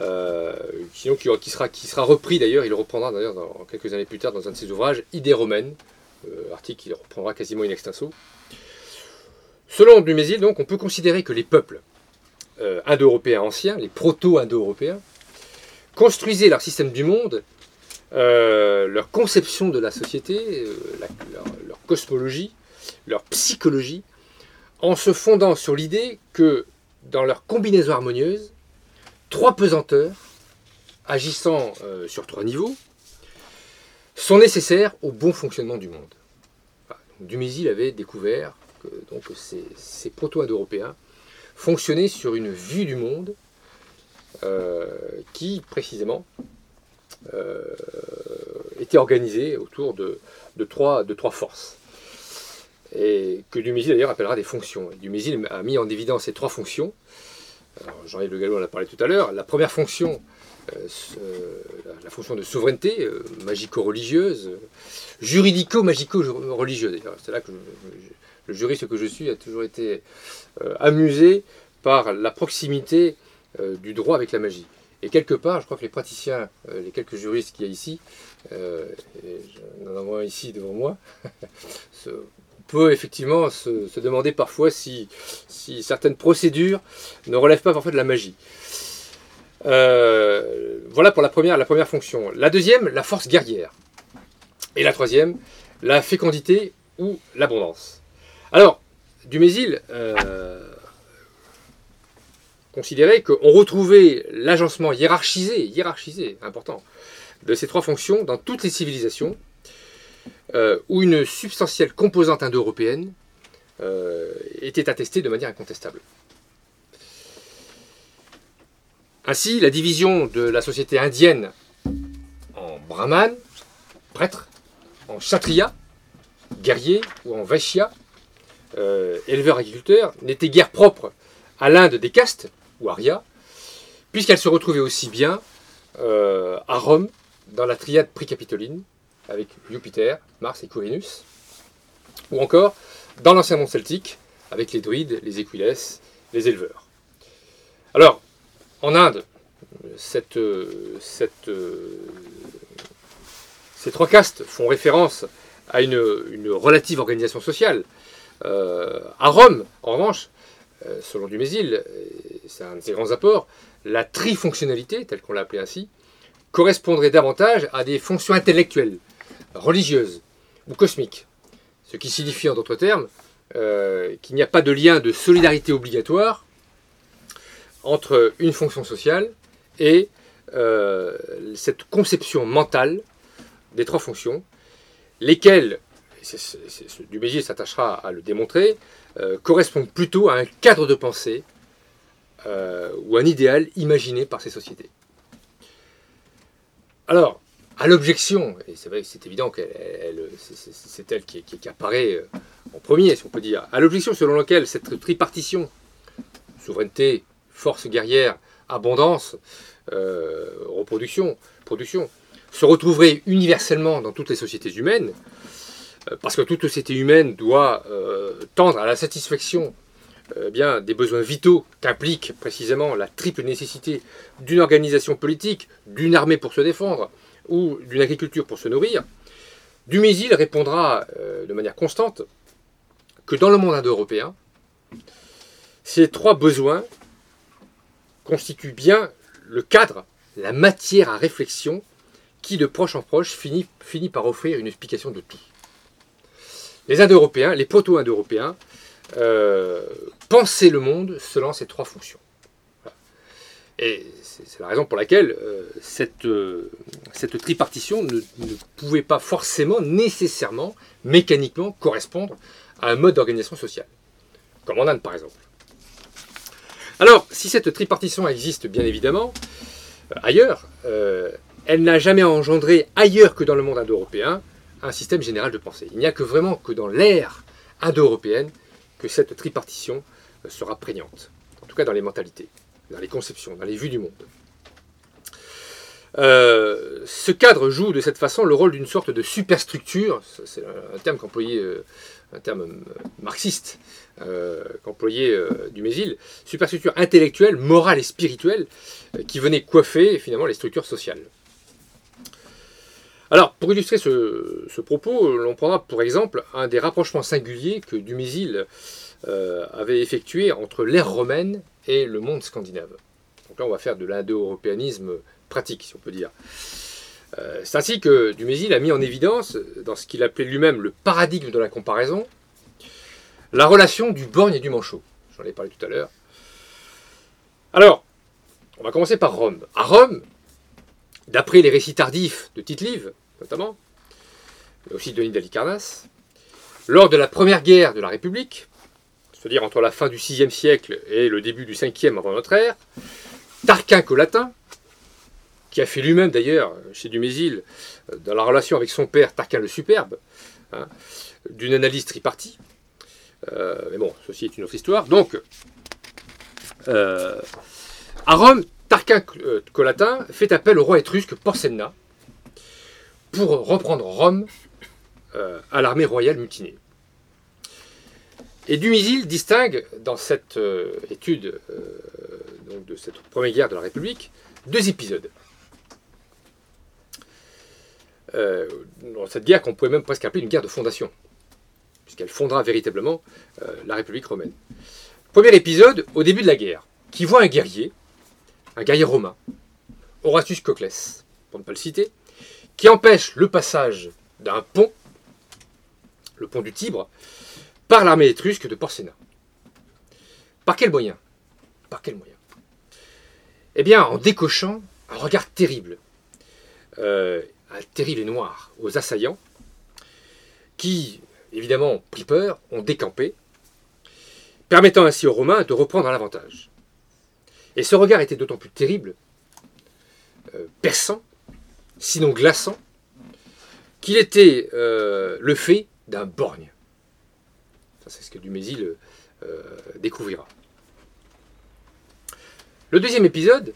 Euh, sinon, qui, sera, qui sera repris d'ailleurs, il reprendra d'ailleurs quelques années plus tard dans un de ses ouvrages, Idées romaines, euh, article qu'il reprendra quasiment in extenso. Selon Dumézil, donc, on peut considérer que les peuples indo-européens anciens, les proto-indo-européens, construisaient leur système du monde, leur conception de la société, leur, cosmologie, leur psychologie, en se fondant sur l'idée que dans leur combinaison harmonieuse, trois pesanteurs, agissant euh, sur trois niveaux, sont nécessaires au bon fonctionnement du monde. Dumézil avait découvert que donc, ces, proto-indo-européens fonctionnaient sur une vue du monde euh, qui, précisément, euh, était organisée autour de, trois, forces et que Dumézil d'ailleurs appellera des fonctions. Dumézil a mis en évidence ces trois fonctions. Jean-Yves Le Gallo en a parlé tout à l'heure. La première fonction, euh, la, fonction de souveraineté, euh, magico-religieuse, juridico-magico-religieuse. C'est là que le juriste que je suis a toujours été euh, amusé par la proximité du droit avec la magie. Et quelque part, je crois que les praticiens, les quelques juristes qu'il y a ici, et j'en avons un ici devant moi, peut effectivement se, demander parfois si, certaines procédures ne relèvent pas parfois de la magie. Euh, voilà pour la première, la première fonction. La deuxième, la force guerrière. Et la troisième, la fécondité ou l'abondance. Alors, Dumézil euh, considérait qu'on retrouvait l'agencement hiérarchisé, hiérarchisé, important, de ces trois fonctions dans toutes les civilisations, euh, où une substantielle composante indo-européenne euh, était attestée de manière incontestable. Ainsi, la division de la société indienne en brahman, prêtre, en kshatriya, guerrier, ou en vaishya, euh, éleveur-agriculteur, n'était guère propre à l'Inde des castes, ou arya, puisqu'elle se retrouvait aussi bien à Rome, dans la triade précapitoline, avec Jupiter, Mars et Quirinus, ou encore dans l'ancien monde celtique, avec les druides, les équilès, les éleveurs. Alors, en Inde, Ces trois castes font référence à une, relative organisation sociale. Euh, à Rome, en revanche, euh, selon Dumézil, c'est un de ses grands apports, la trifonctionnalité, telle qu'on l'a appelée ainsi, correspondrait davantage à des fonctions intellectuelles, religieuses ou cosmiques. Ce qui signifie en d'autres termes euh, qu'il n'y a pas de lien de solidarité obligatoire entre une fonction sociale et euh, cette conception mentale des trois fonctions, lesquelles, Dumézil s'attachera à le démontrer, euh, correspondent plutôt à un cadre de pensée ou un idéal imaginé par ces sociétés. Alors, à l'objection, et c'est vrai c'est évident que c'est elle qui, apparaît euh, en premier, si on peut dire, à l'objection selon laquelle cette tripartition, souveraineté, force guerrière, abondance, euh, reproduction, production, se retrouverait universellement dans toutes les sociétés humaines, euh, parce que toute société humaine doit tendre à la satisfaction bien, des besoins vitaux qu'implique précisément la triple nécessité d'une organisation politique, d'une armée pour se défendre, ou d'une agriculture pour se nourrir, Dumézil répondra euh, de manière constante que dans le monde indo-européen, ces trois besoins constituent bien le cadre, la matière à réflexion qui, de proche en proche, finit, finit par offrir une explication de tout. Les Indo-Européens, les proto-Indo-Européens, euh, pensaient le monde selon ces trois fonctions. Et c'est la raison pour laquelle euh, cette, euh, cette, tripartition ne, pouvait pas forcément, nécessairement, mécaniquement correspondre à un mode d'organisation sociale, comme en Inde par exemple. Alors, si cette tripartition existe bien évidemment ailleurs, elle n'a jamais engendré ailleurs que dans le monde indo-européen un système général de pensée. Il n'y a que vraiment que dans l'ère indo-européenne que cette tripartition sera prégnante, en tout cas dans les mentalités dans les conceptions, dans les vues du monde. Euh, ce cadre joue de cette façon le rôle d'une sorte de superstructure, c'est un terme qu'employait, euh, un terme euh, marxiste qu'employait Dumézil, superstructure intellectuelle, morale et spirituelle qui venait coiffer finalement les structures sociales. Alors, pour illustrer ce, propos, l'on prendra pour exemple un des rapprochements singuliers que Dumézil avait effectué entre l'ère romaine et le monde scandinave. Donc là, on va faire de l'indo-européanisme pratique, si on peut dire. Euh, c'est ainsi que Dumézil a mis en évidence, dans ce qu'il appelait lui-même le paradigme de la comparaison, la relation du borgne et du manchot. J'en ai parlé tout à l'heure. Alors, on va commencer par Rome. À Rome, d'après les récits tardifs de Tite-Live, notamment, mais aussi de Denis d'Alicarnasse, lors de la première guerre de la République, c'est-à-dire entre la fin du VIe siècle et le début du 5e avant notre ère, Tarquin Colatin, qui a fait lui-même d'ailleurs chez Dumézil, dans la relation avec son père Tarquin le Superbe, hein, d'une analyse tripartie. Euh, mais bon, ceci est une autre histoire. Donc, euh, à Rome, Tarquin Colatin fait appel au roi étrusque Porsenna pour reprendre Rome à l'armée royale mutinée. Et Dumézil distingue dans cette euh, étude euh, de cette première guerre de la République deux épisodes. Euh, dans cette guerre qu'on pouvait même presque appeler une guerre de fondation, puisqu'elle fondera véritablement la République romaine. Premier épisode, au début de la guerre, qui voit un guerrier, un guerrier romain, Horatius Coclès, pour ne pas le citer, qui empêche le passage d'un pont, le pont du Tibre, par l'armée étrusque de Porcena. Par quel moyen? Par quel moyen? Eh bien, en décochant un regard terrible, euh, un terrible et noir, aux assaillants, qui, évidemment, pris peur, ont décampé, permettant ainsi aux Romains de reprendre l'avantage. Et ce regard était d'autant plus terrible, euh, perçant, sinon glaçant, qu'il était euh, le fait d'un borgne c'est ce que Dumézil euh, découvrira. Le deuxième épisode,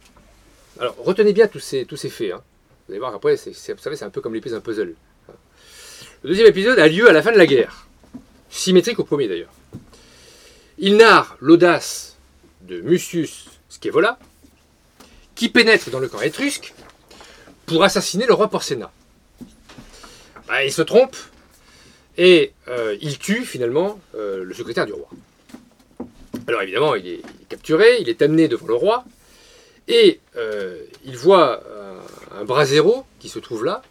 alors retenez bien tous ces, tous ces faits. Hein. Vous allez voir après, vous savez, c'est un peu comme l'épée d'un puzzle. Le deuxième épisode a lieu à la fin de la guerre, symétrique au premier d'ailleurs. Il narre l'audace de Mucius Scaevola, qui pénètre dans le camp étrusque pour assassiner le roi Porcena. bah, il se trompe et euh, il tue finalement euh, le secrétaire du roi. Alors évidemment, il est, capturé, il est amené devant le roi, et euh, il voit un, un brasero qui se trouve là,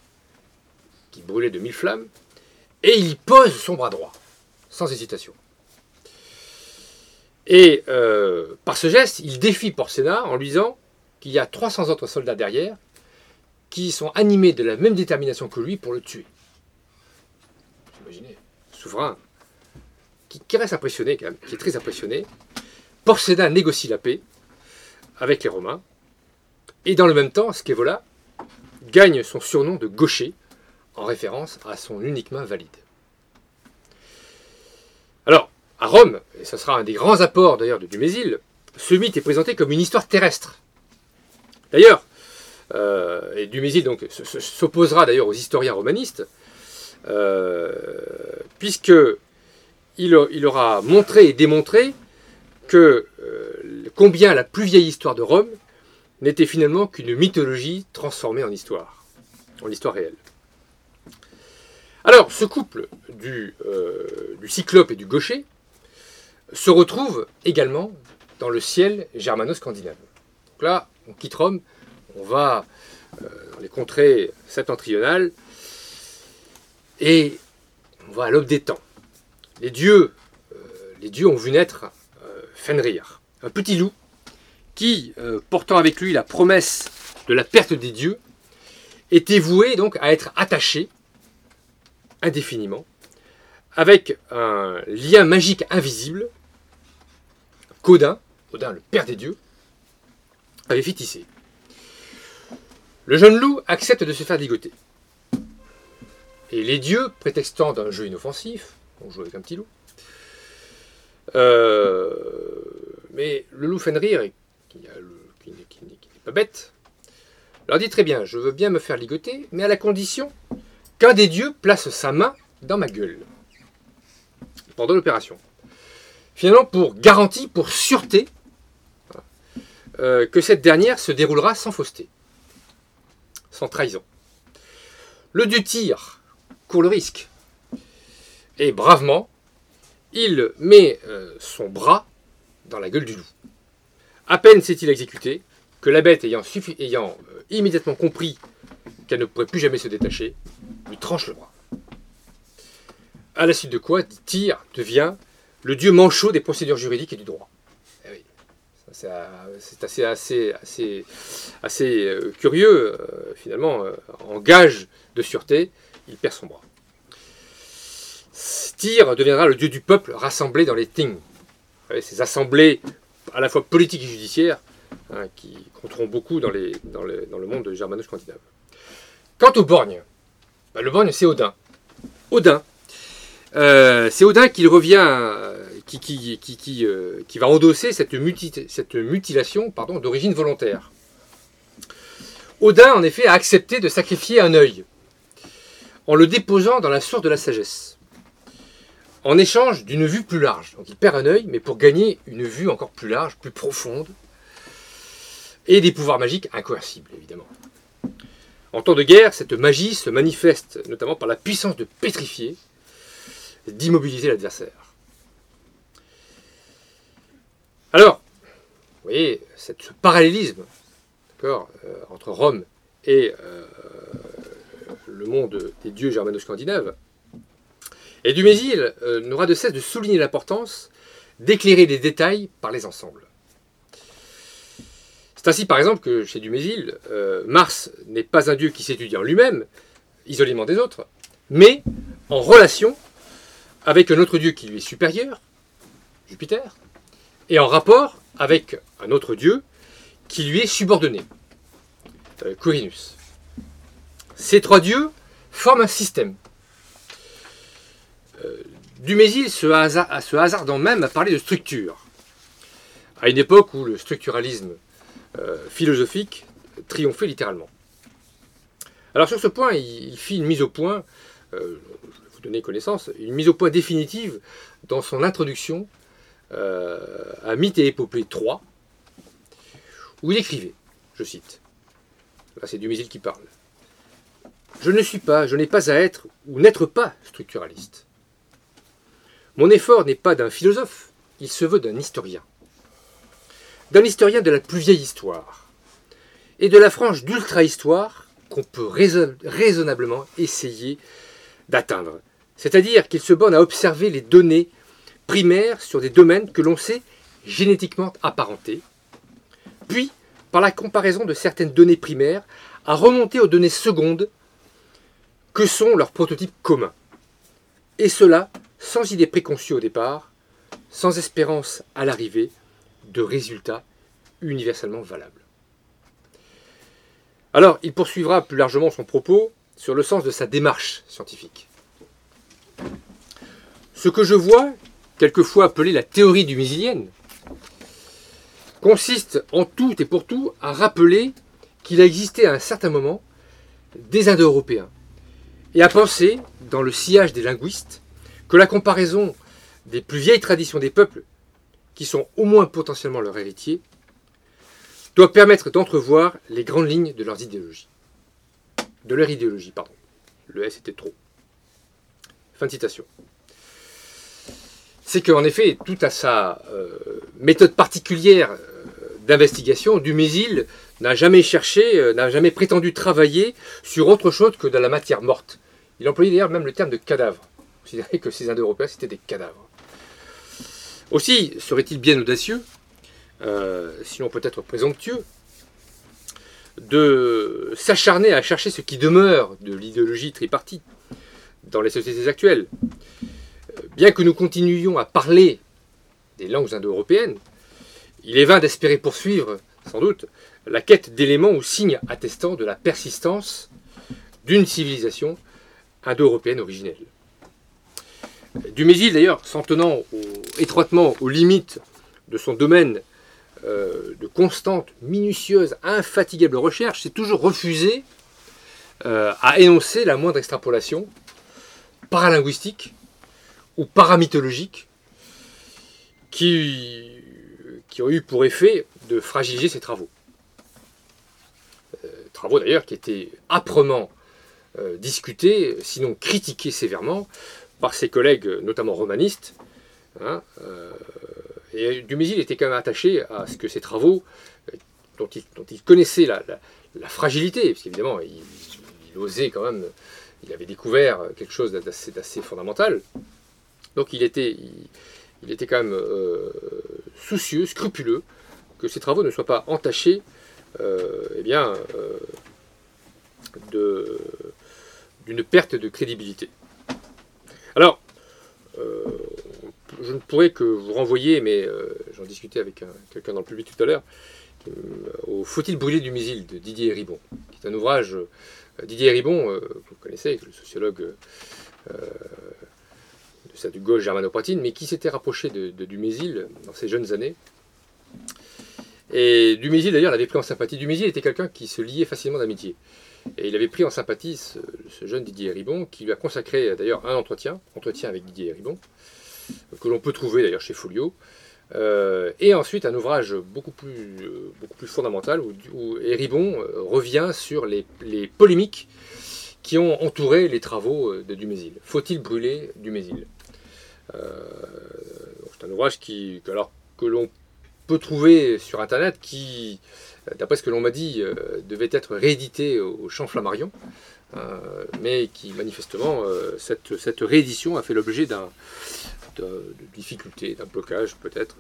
qui brûlait de mille flammes, et il pose son bras droit, sans hésitation. Et euh, par ce geste, il défie Porcena en lui disant qu'il y a 300 autres soldats derrière qui sont animés de la même détermination que lui pour le tuer. Imaginez, souverain, qui, reste impressionné qui est très impressionné. Porcena négocie la paix avec les Romains, et dans le même temps, Scaevola gagne son surnom de gaucher en référence à son unique main valide. Alors, à Rome, et ce sera un des grands apports d'ailleurs de Dumézil, ce mythe est présenté comme une histoire terrestre. D'ailleurs, euh, et Dumézil donc s'opposera d'ailleurs aux historiens romanistes, euh, puisque il, il aura montré et démontré que euh, combien la plus vieille histoire de Rome n'était finalement qu'une mythologie transformée en histoire, en histoire réelle. Alors, ce couple du, euh, du cyclope et du gaucher se retrouve également dans le ciel germano-scandinave. Donc là, on quitte Rome, on va euh, dans les contrées septentrionales et on va à l'aube des temps. Les dieux, euh, les dieux ont vu naître euh, Fenrir, un petit loup qui, portant avec lui la promesse de la perte des dieux, était voué donc à être attaché indéfiniment avec un lien magique invisible Odin le père des dieux, avait fait tisser. Le jeune loup accepte de se faire ligoter. Et les dieux, prétextant d'un jeu inoffensif, on joue avec un petit loup, euh, mais le loup Fenrir, qui, qui qui n'est pas bête, leur dit très bien, je veux bien me faire ligoter, mais à la condition qu'un des dieux place sa main dans ma gueule pendant l'opération. Finalement, pour garantie, pour sûreté, euh, que cette dernière se déroulera sans fausseté, sans trahison. Le dieu Tyr court le risque. Et bravement, il met euh, son bras dans la gueule du loup. À peine s'est-il exécuté que la bête, ayant euh, immédiatement compris qu'elle ne pourrait plus jamais se détacher, lui tranche le bras. À la suite de quoi, Tyr devient le dieu manchot des procédures juridiques et du droit. Eh euh, c'est assez, euh, curieux, euh, finalement, en gage de sûreté, il perd son bras. Tyr deviendra le dieu du peuple rassemblé dans les savez, ces assemblées à la fois politiques et judiciaires hein, qui compteront beaucoup dans, le, monde germano-scandinave. Quant au borgne, bah, le borgne c'est Odin. Odin, euh, c'est Odin qui revient, euh, euh, qui va endosser cette, muti- cette mutilation d'origine volontaire. Odin, en effet, a accepté de sacrifier un œil en le déposant dans la source de la sagesse, en échange d'une vue plus large. Donc il perd un œil, mais pour gagner une vue encore plus large, plus profonde, et des pouvoirs magiques incoercibles, évidemment. En temps de guerre, cette magie se manifeste notamment par la puissance de pétrifier, d'immobiliser l'adversaire. Alors, vous voyez, ce parallélisme euh, entre Rome et euh, le monde des dieux germano-scandinaves, et Dumézil euh, n'aura de cesse de souligner l'importance d'éclairer les détails par les ensembles. C'est ainsi par exemple que chez Dumézil, Mars n'est pas un dieu qui s'étudie en lui-même, isolément des autres, mais en relation avec un autre dieu qui lui est supérieur, Jupiter, et en rapport avec un autre dieu qui lui est subordonné, euh, Quirinus. Ces trois dieux forment un système. Euh, Dumézil se, hasard- se hasardant même à parler de structure, à une époque où le structuralisme euh, philosophique triomphait littéralement. Alors sur ce point, il, fit une mise au point, euh, vous donner connaissance, une mise au point définitive dans son introduction euh, à Mythe et Épopée 3, où il écrivait, je cite, là c'est Dumézil qui parle, je ne suis pas, je n'ai pas à être ou n'être pas structuraliste. Mon effort n'est pas d'un philosophe, il se veut d'un historien. D'un historien de la plus vieille histoire. Et de la frange d'ultra-histoire qu'on peut raisonnablement essayer d'atteindre. C'est-à-dire qu'il se borne à observer les données primaires sur des domaines que l'on sait génétiquement apparentés, puis, par la comparaison de certaines données primaires, à remonter aux données secondes que sont leurs prototypes communs. Et cela sans idée préconçue au départ, sans espérance à l'arrivée de résultats universellement valables. Alors, il poursuivra plus largement son propos sur le sens de sa démarche scientifique. Ce que je vois, quelquefois appelé la théorie du misilienne, consiste en tout et pour tout à rappeler qu'il a existé à un certain moment des Indo-Européens, et à penser, dans le sillage des linguistes, que la comparaison des plus vieilles traditions des peuples, qui sont au moins potentiellement leurs héritiers, doit permettre d'entrevoir les grandes lignes de leurs idéologies. De leur idéologie, pardon. Le S était trop. Fin de citation. C'est qu'en effet, tout à sa euh, méthode particulière euh, d'investigation, Dumézil n'a jamais cherché, euh, n'a jamais prétendu travailler sur autre chose que de la matière morte. Il employait d'ailleurs même le terme de cadavre. Il considérait que ces Indo-Européens c'était des cadavres. Aussi, serait-il bien audacieux, sinon peut-être présomptueux, de s'acharner à chercher ce qui demeure de l'idéologie tripartite dans les sociétés actuelles. Bien que nous continuions à parler des langues indo-européennes, il est vain d'espérer poursuivre, sans doute, la quête d'éléments ou signes attestant de la persistance d'une civilisation indo-européenne originelle. Dumézil, d'ailleurs, s'en tenant étroitement aux limites de son domaine euh, de constante, minutieuse, infatigable recherche, s'est toujours refusé euh, à énoncer la moindre extrapolation paralinguistique ou paramythologique qui, qui ont eu pour effet de fragiliser ses travaux. Euh, travaux d'ailleurs qui étaient âprement euh, discutés, sinon critiqués sévèrement, par ses collègues, notamment romanistes. Hein, euh, et Dumézil était quand même attaché à ce que ses travaux, dont il, dont il connaissait la, fragilité, parce qu'évidemment, il, osait quand même, il avait découvert quelque chose d'assez fondamental. Donc il était, il, était quand même soucieux, scrupuleux, que ses travaux ne soient pas entachés eh bien, de, d'une perte de crédibilité. Alors, euh, je ne pourrais que vous renvoyer, mais euh, j'en discutais avec quelqu'un dans le public tout à l'heure, euh, au Faut-il brûler du misil de Didier Ribon, qui est un ouvrage. Didier Ribon, que vous connaissez, le sociologue de du gauche germano-patine, mais qui s'était rapproché de, de Dumézil dans ses jeunes années. Et Dumézil, d'ailleurs, l'avait pris en sympathie. Dumézil était quelqu'un qui se liait facilement d'amitié. Et il avait pris en sympathie ce, jeune Didier Ribon, qui lui a consacré d'ailleurs un entretien, entretien avec Didier Ribon, que l'on peut trouver d'ailleurs chez Folio. Euh, et ensuite un ouvrage beaucoup plus, euh, fondamental où, où Ribon euh, revient sur les, polémiques qui ont entouré les travaux de Dumézil. Faut-il brûler Dumézil? C'est un ouvrage qui, alors, que l'on peut trouver sur Internet qui d'après ce que l'on m'a dit, euh, devait être réédité au champ Flammarion, euh, mais qui manifestement, euh, cette, réédition a fait l'objet d'un, de, difficultés, d'un blocage peut-être.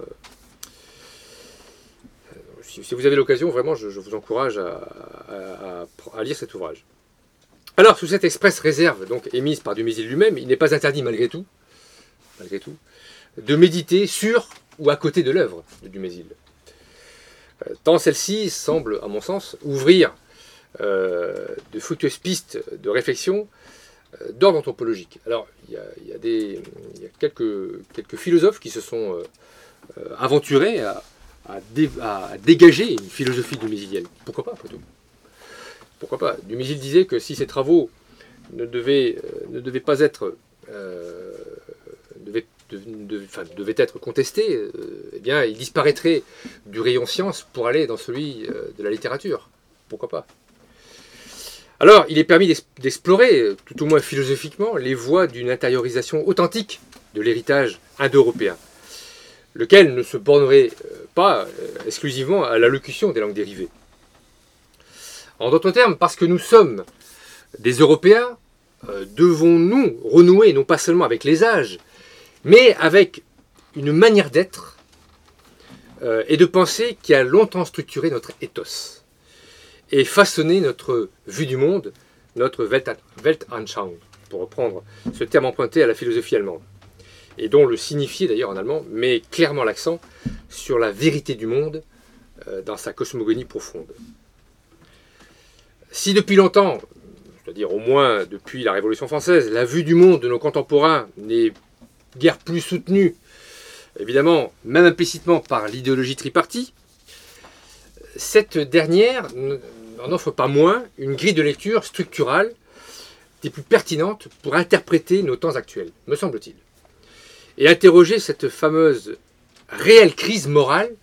Si, vous avez l'occasion, vraiment, je, vous encourage à, à, lire cet ouvrage. Alors, sous cette expresse réserve, donc émise par Dumézil lui-même, il n'est pas interdit malgré tout, malgré tout, de méditer sur ou à côté de l'œuvre de Dumézil. Euh, tant celle-ci semble, à mon sens, ouvrir euh, de fructueuses pistes de réflexion euh, d'ordre anthropologique. Alors, il y a, quelques, quelques, philosophes qui se sont aventurés à, dégager une philosophie dumésilienne. Pourquoi pas, tout Pourquoi pas? Dumézil disait que si ses travaux ne devaient, ne devaient pas être devait être contesté, euh, eh bien, il disparaîtrait du rayon science pour aller dans celui euh, de la littérature. Pourquoi pas? Alors, il est permis d'ex- d'explorer, tout au moins philosophiquement, les voies d'une intériorisation authentique de l'héritage indo-européen, lequel ne se bornerait euh, pas euh, exclusivement à l'allocution des langues dérivées. En d'autres termes, parce que nous sommes des Européens, euh, devons-nous renouer non pas seulement avec les âges, mais avec une manière d'être euh, et de penser qui a longtemps structuré notre ethos et façonné notre vue du monde, notre Welt- Weltanschauung, pour reprendre ce terme emprunté à la philosophie allemande, et dont le signifié d'ailleurs en allemand met clairement l'accent sur la vérité du monde euh, dans sa cosmogonie profonde. Si depuis longtemps, c'est-à-dire au moins depuis la Révolution française, la vue du monde de nos contemporains n'est guère plus soutenue, évidemment, même implicitement par l'idéologie tripartie, cette dernière n'en offre pas moins une grille de lecture structurale des plus pertinentes pour interpréter nos temps actuels, me semble-t-il. Et interroger cette fameuse réelle crise morale,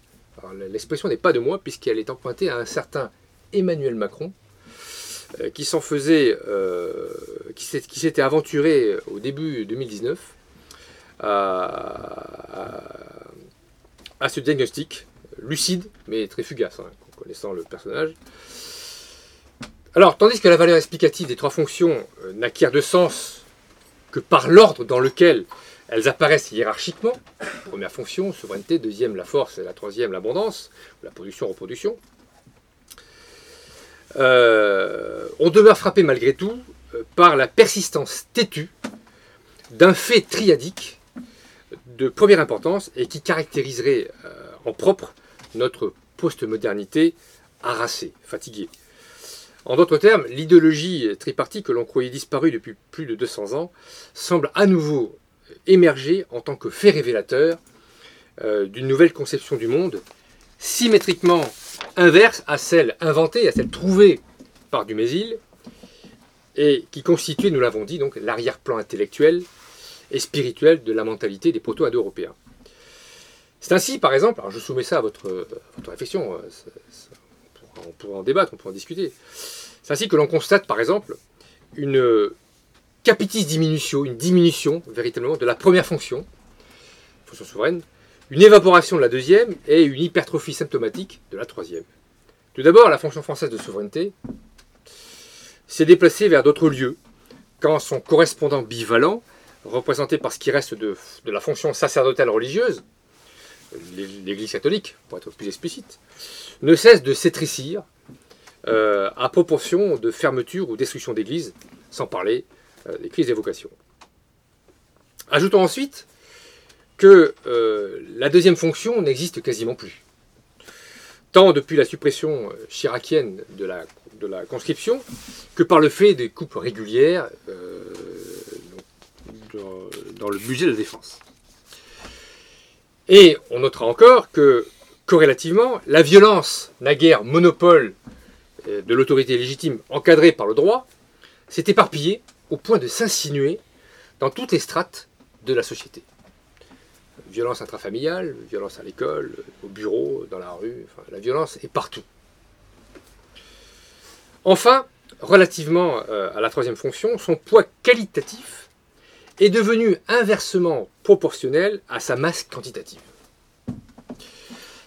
l'expression n'est pas de moi puisqu'elle est empruntée à un certain Emmanuel Macron, euh, qui s'en faisait, euh, qui s'était aventuré au début 2019 à, ce diagnostic lucide, mais très fugace, hein, connaissant le personnage. Alors, tandis que la valeur explicative des trois fonctions euh, n'acquiert de sens que par l'ordre dans lequel elles apparaissent hiérarchiquement, première fonction, souveraineté, deuxième, la force, et la troisième, l'abondance, la production-reproduction, euh, on demeure frappé malgré tout euh, par la persistance têtue d'un fait triadique de première importance et qui caractériserait euh, en propre notre postmodernité harassée, fatiguée. En d'autres termes, l'idéologie tripartie que l'on croyait disparue depuis plus de 200 ans semble à nouveau émerger en tant que fait révélateur euh, d'une nouvelle conception du monde, symétriquement inverse à celle inventée, à celle trouvée par Dumézil, et qui constituait, nous l'avons dit, donc l'arrière-plan intellectuel et spirituel de la mentalité des proto-indo-européens. C'est ainsi, par exemple, alors je soumets ça à votre, réflexion, euh, on pourra- en débattre, on pourra en discuter. C'est ainsi que l'on constate, par exemple, une capitis diminutio, une diminution véritablement de la première fonction, fonction souveraine, une évaporation de la deuxième et une hypertrophie symptomatique de la troisième. Tout d'abord, la fonction française de souveraineté s'est déplacée vers d'autres lieux, quand son correspondant bivalent, représenté par ce qui reste de, la fonction sacerdotale religieuse, l'É- l'Église catholique, pour être plus explicite, ne cesse de s'étrécir euh, à proportion de fermeture ou destruction d'églises, sans parler euh, des crises d'évocation. Ajoutons ensuite que euh, la deuxième fonction n'existe quasiment plus. Tant depuis la suppression chiracienne de la conscription que par le fait des coupes régulières euh, dans, le budget de la défense. Et on notera encore que, corrélativement, la violence, naguère monopole euh, de l'autorité légitime encadrée par le droit, s'est éparpillée au point de s'insinuer dans toutes les strates de la société. Violence intrafamiliale, violence à l'école, au bureau, dans la rue, enfin, la violence est partout. Enfin, relativement euh, à la troisième fonction, son poids qualitatif est devenu inversement proportionnel à sa masse quantitative.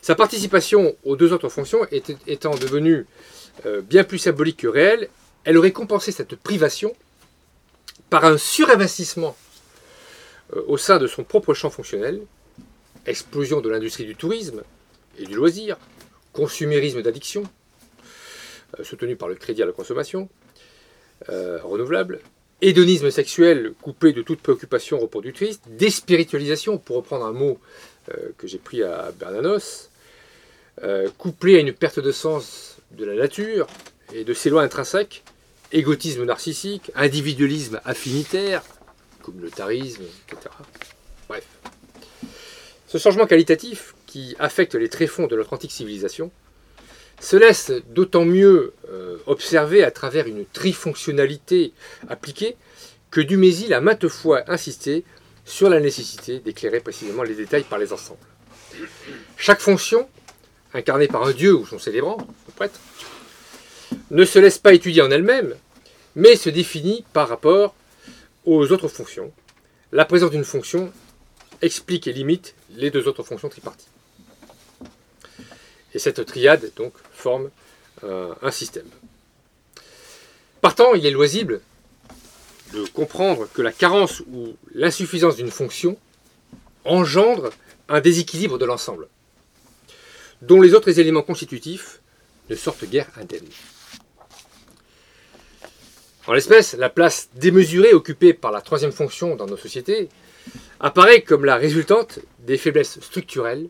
Sa participation aux deux autres fonctions étant devenue euh, bien plus symbolique que réelle, elle aurait compensé cette privation par un surinvestissement euh, au sein de son propre champ fonctionnel, explosion de l'industrie du tourisme et du loisir, consumérisme d'addiction, euh, soutenu par le crédit à la consommation, renouvelable, hédonisme sexuel coupé de toute préoccupation reproductrice, déspiritualisation, pour reprendre un mot euh, que j'ai pris à Bernanos, euh, couplé à une perte de sens de la nature et de ses lois intrinsèques, égotisme narcissique, individualisme affinitaire, communautarisme, etc. Bref. Ce changement qualitatif qui affecte les tréfonds de notre antique civilisation se laisse d'autant mieux euh, observer à travers une trifonctionnalité appliquée que Dumézil a maintes fois insisté sur la nécessité d'éclairer précisément les détails par les ensembles. Chaque fonction, incarnée par un dieu ou son célébrant, son prêtre, ne se laisse pas étudier en elle-même, mais se définit par rapport aux autres fonctions. La présence d'une fonction explique et limite les deux autres fonctions triparties. Et cette triade donc forme euh, un système. Partant, il est loisible de comprendre que la carence ou l'insuffisance d'une fonction engendre un déséquilibre de l'ensemble, dont les autres éléments constitutifs ne sortent guère indemnes. En l'espèce, la place démesurée occupée par la troisième fonction dans nos sociétés apparaît comme la résultante des faiblesses structurelles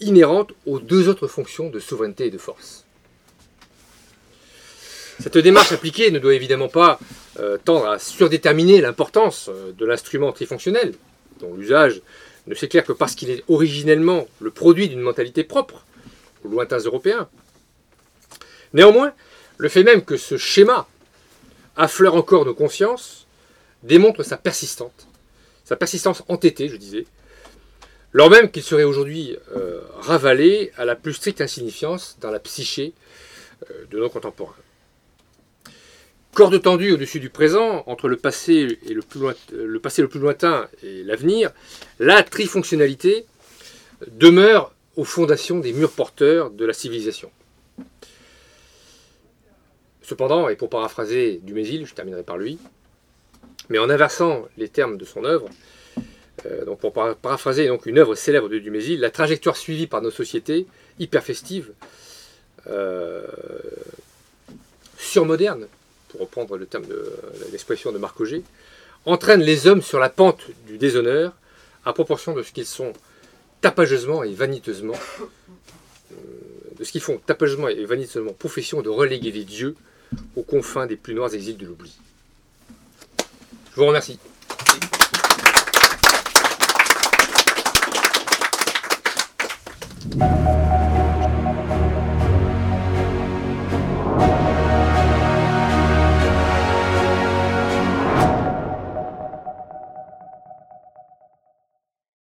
inhérentes aux deux autres fonctions de souveraineté et de force. Cette démarche appliquée ne doit évidemment pas euh, tendre à surdéterminer l'importance euh, de l'instrument trifonctionnel, dont l'usage ne s'éclaire que parce qu'il est originellement le produit d'une mentalité propre aux lointains européens. Néanmoins, le fait même que ce schéma affleure encore nos consciences démontre sa persistante, sa persistance entêtée, je disais, lors même qu'il serait aujourd'hui euh, ravalé à la plus stricte insignifiance dans la psyché euh, de nos contemporains. Corde tendue au-dessus du présent, entre le passé, le, plus le passé le plus lointain et l'avenir, la trifonctionnalité demeure aux fondations des murs porteurs de la civilisation. Cependant, et pour paraphraser Dumézil, je terminerai par lui, mais en inversant les termes de son œuvre, euh, donc pour paraphraser donc une œuvre célèbre de Dumézil, la trajectoire suivie par nos sociétés, hyper festives, euh, surmodernes, pour reprendre le terme de l'expression de Marc Auger, entraîne les hommes sur la pente du déshonneur à proportion de ce qu'ils sont tapageusement et vaniteusement, euh, de ce qu'ils font tapageusement et vaniteusement profession de reléguer les dieux aux confins des plus noirs exils de l'oubli. Je vous remercie.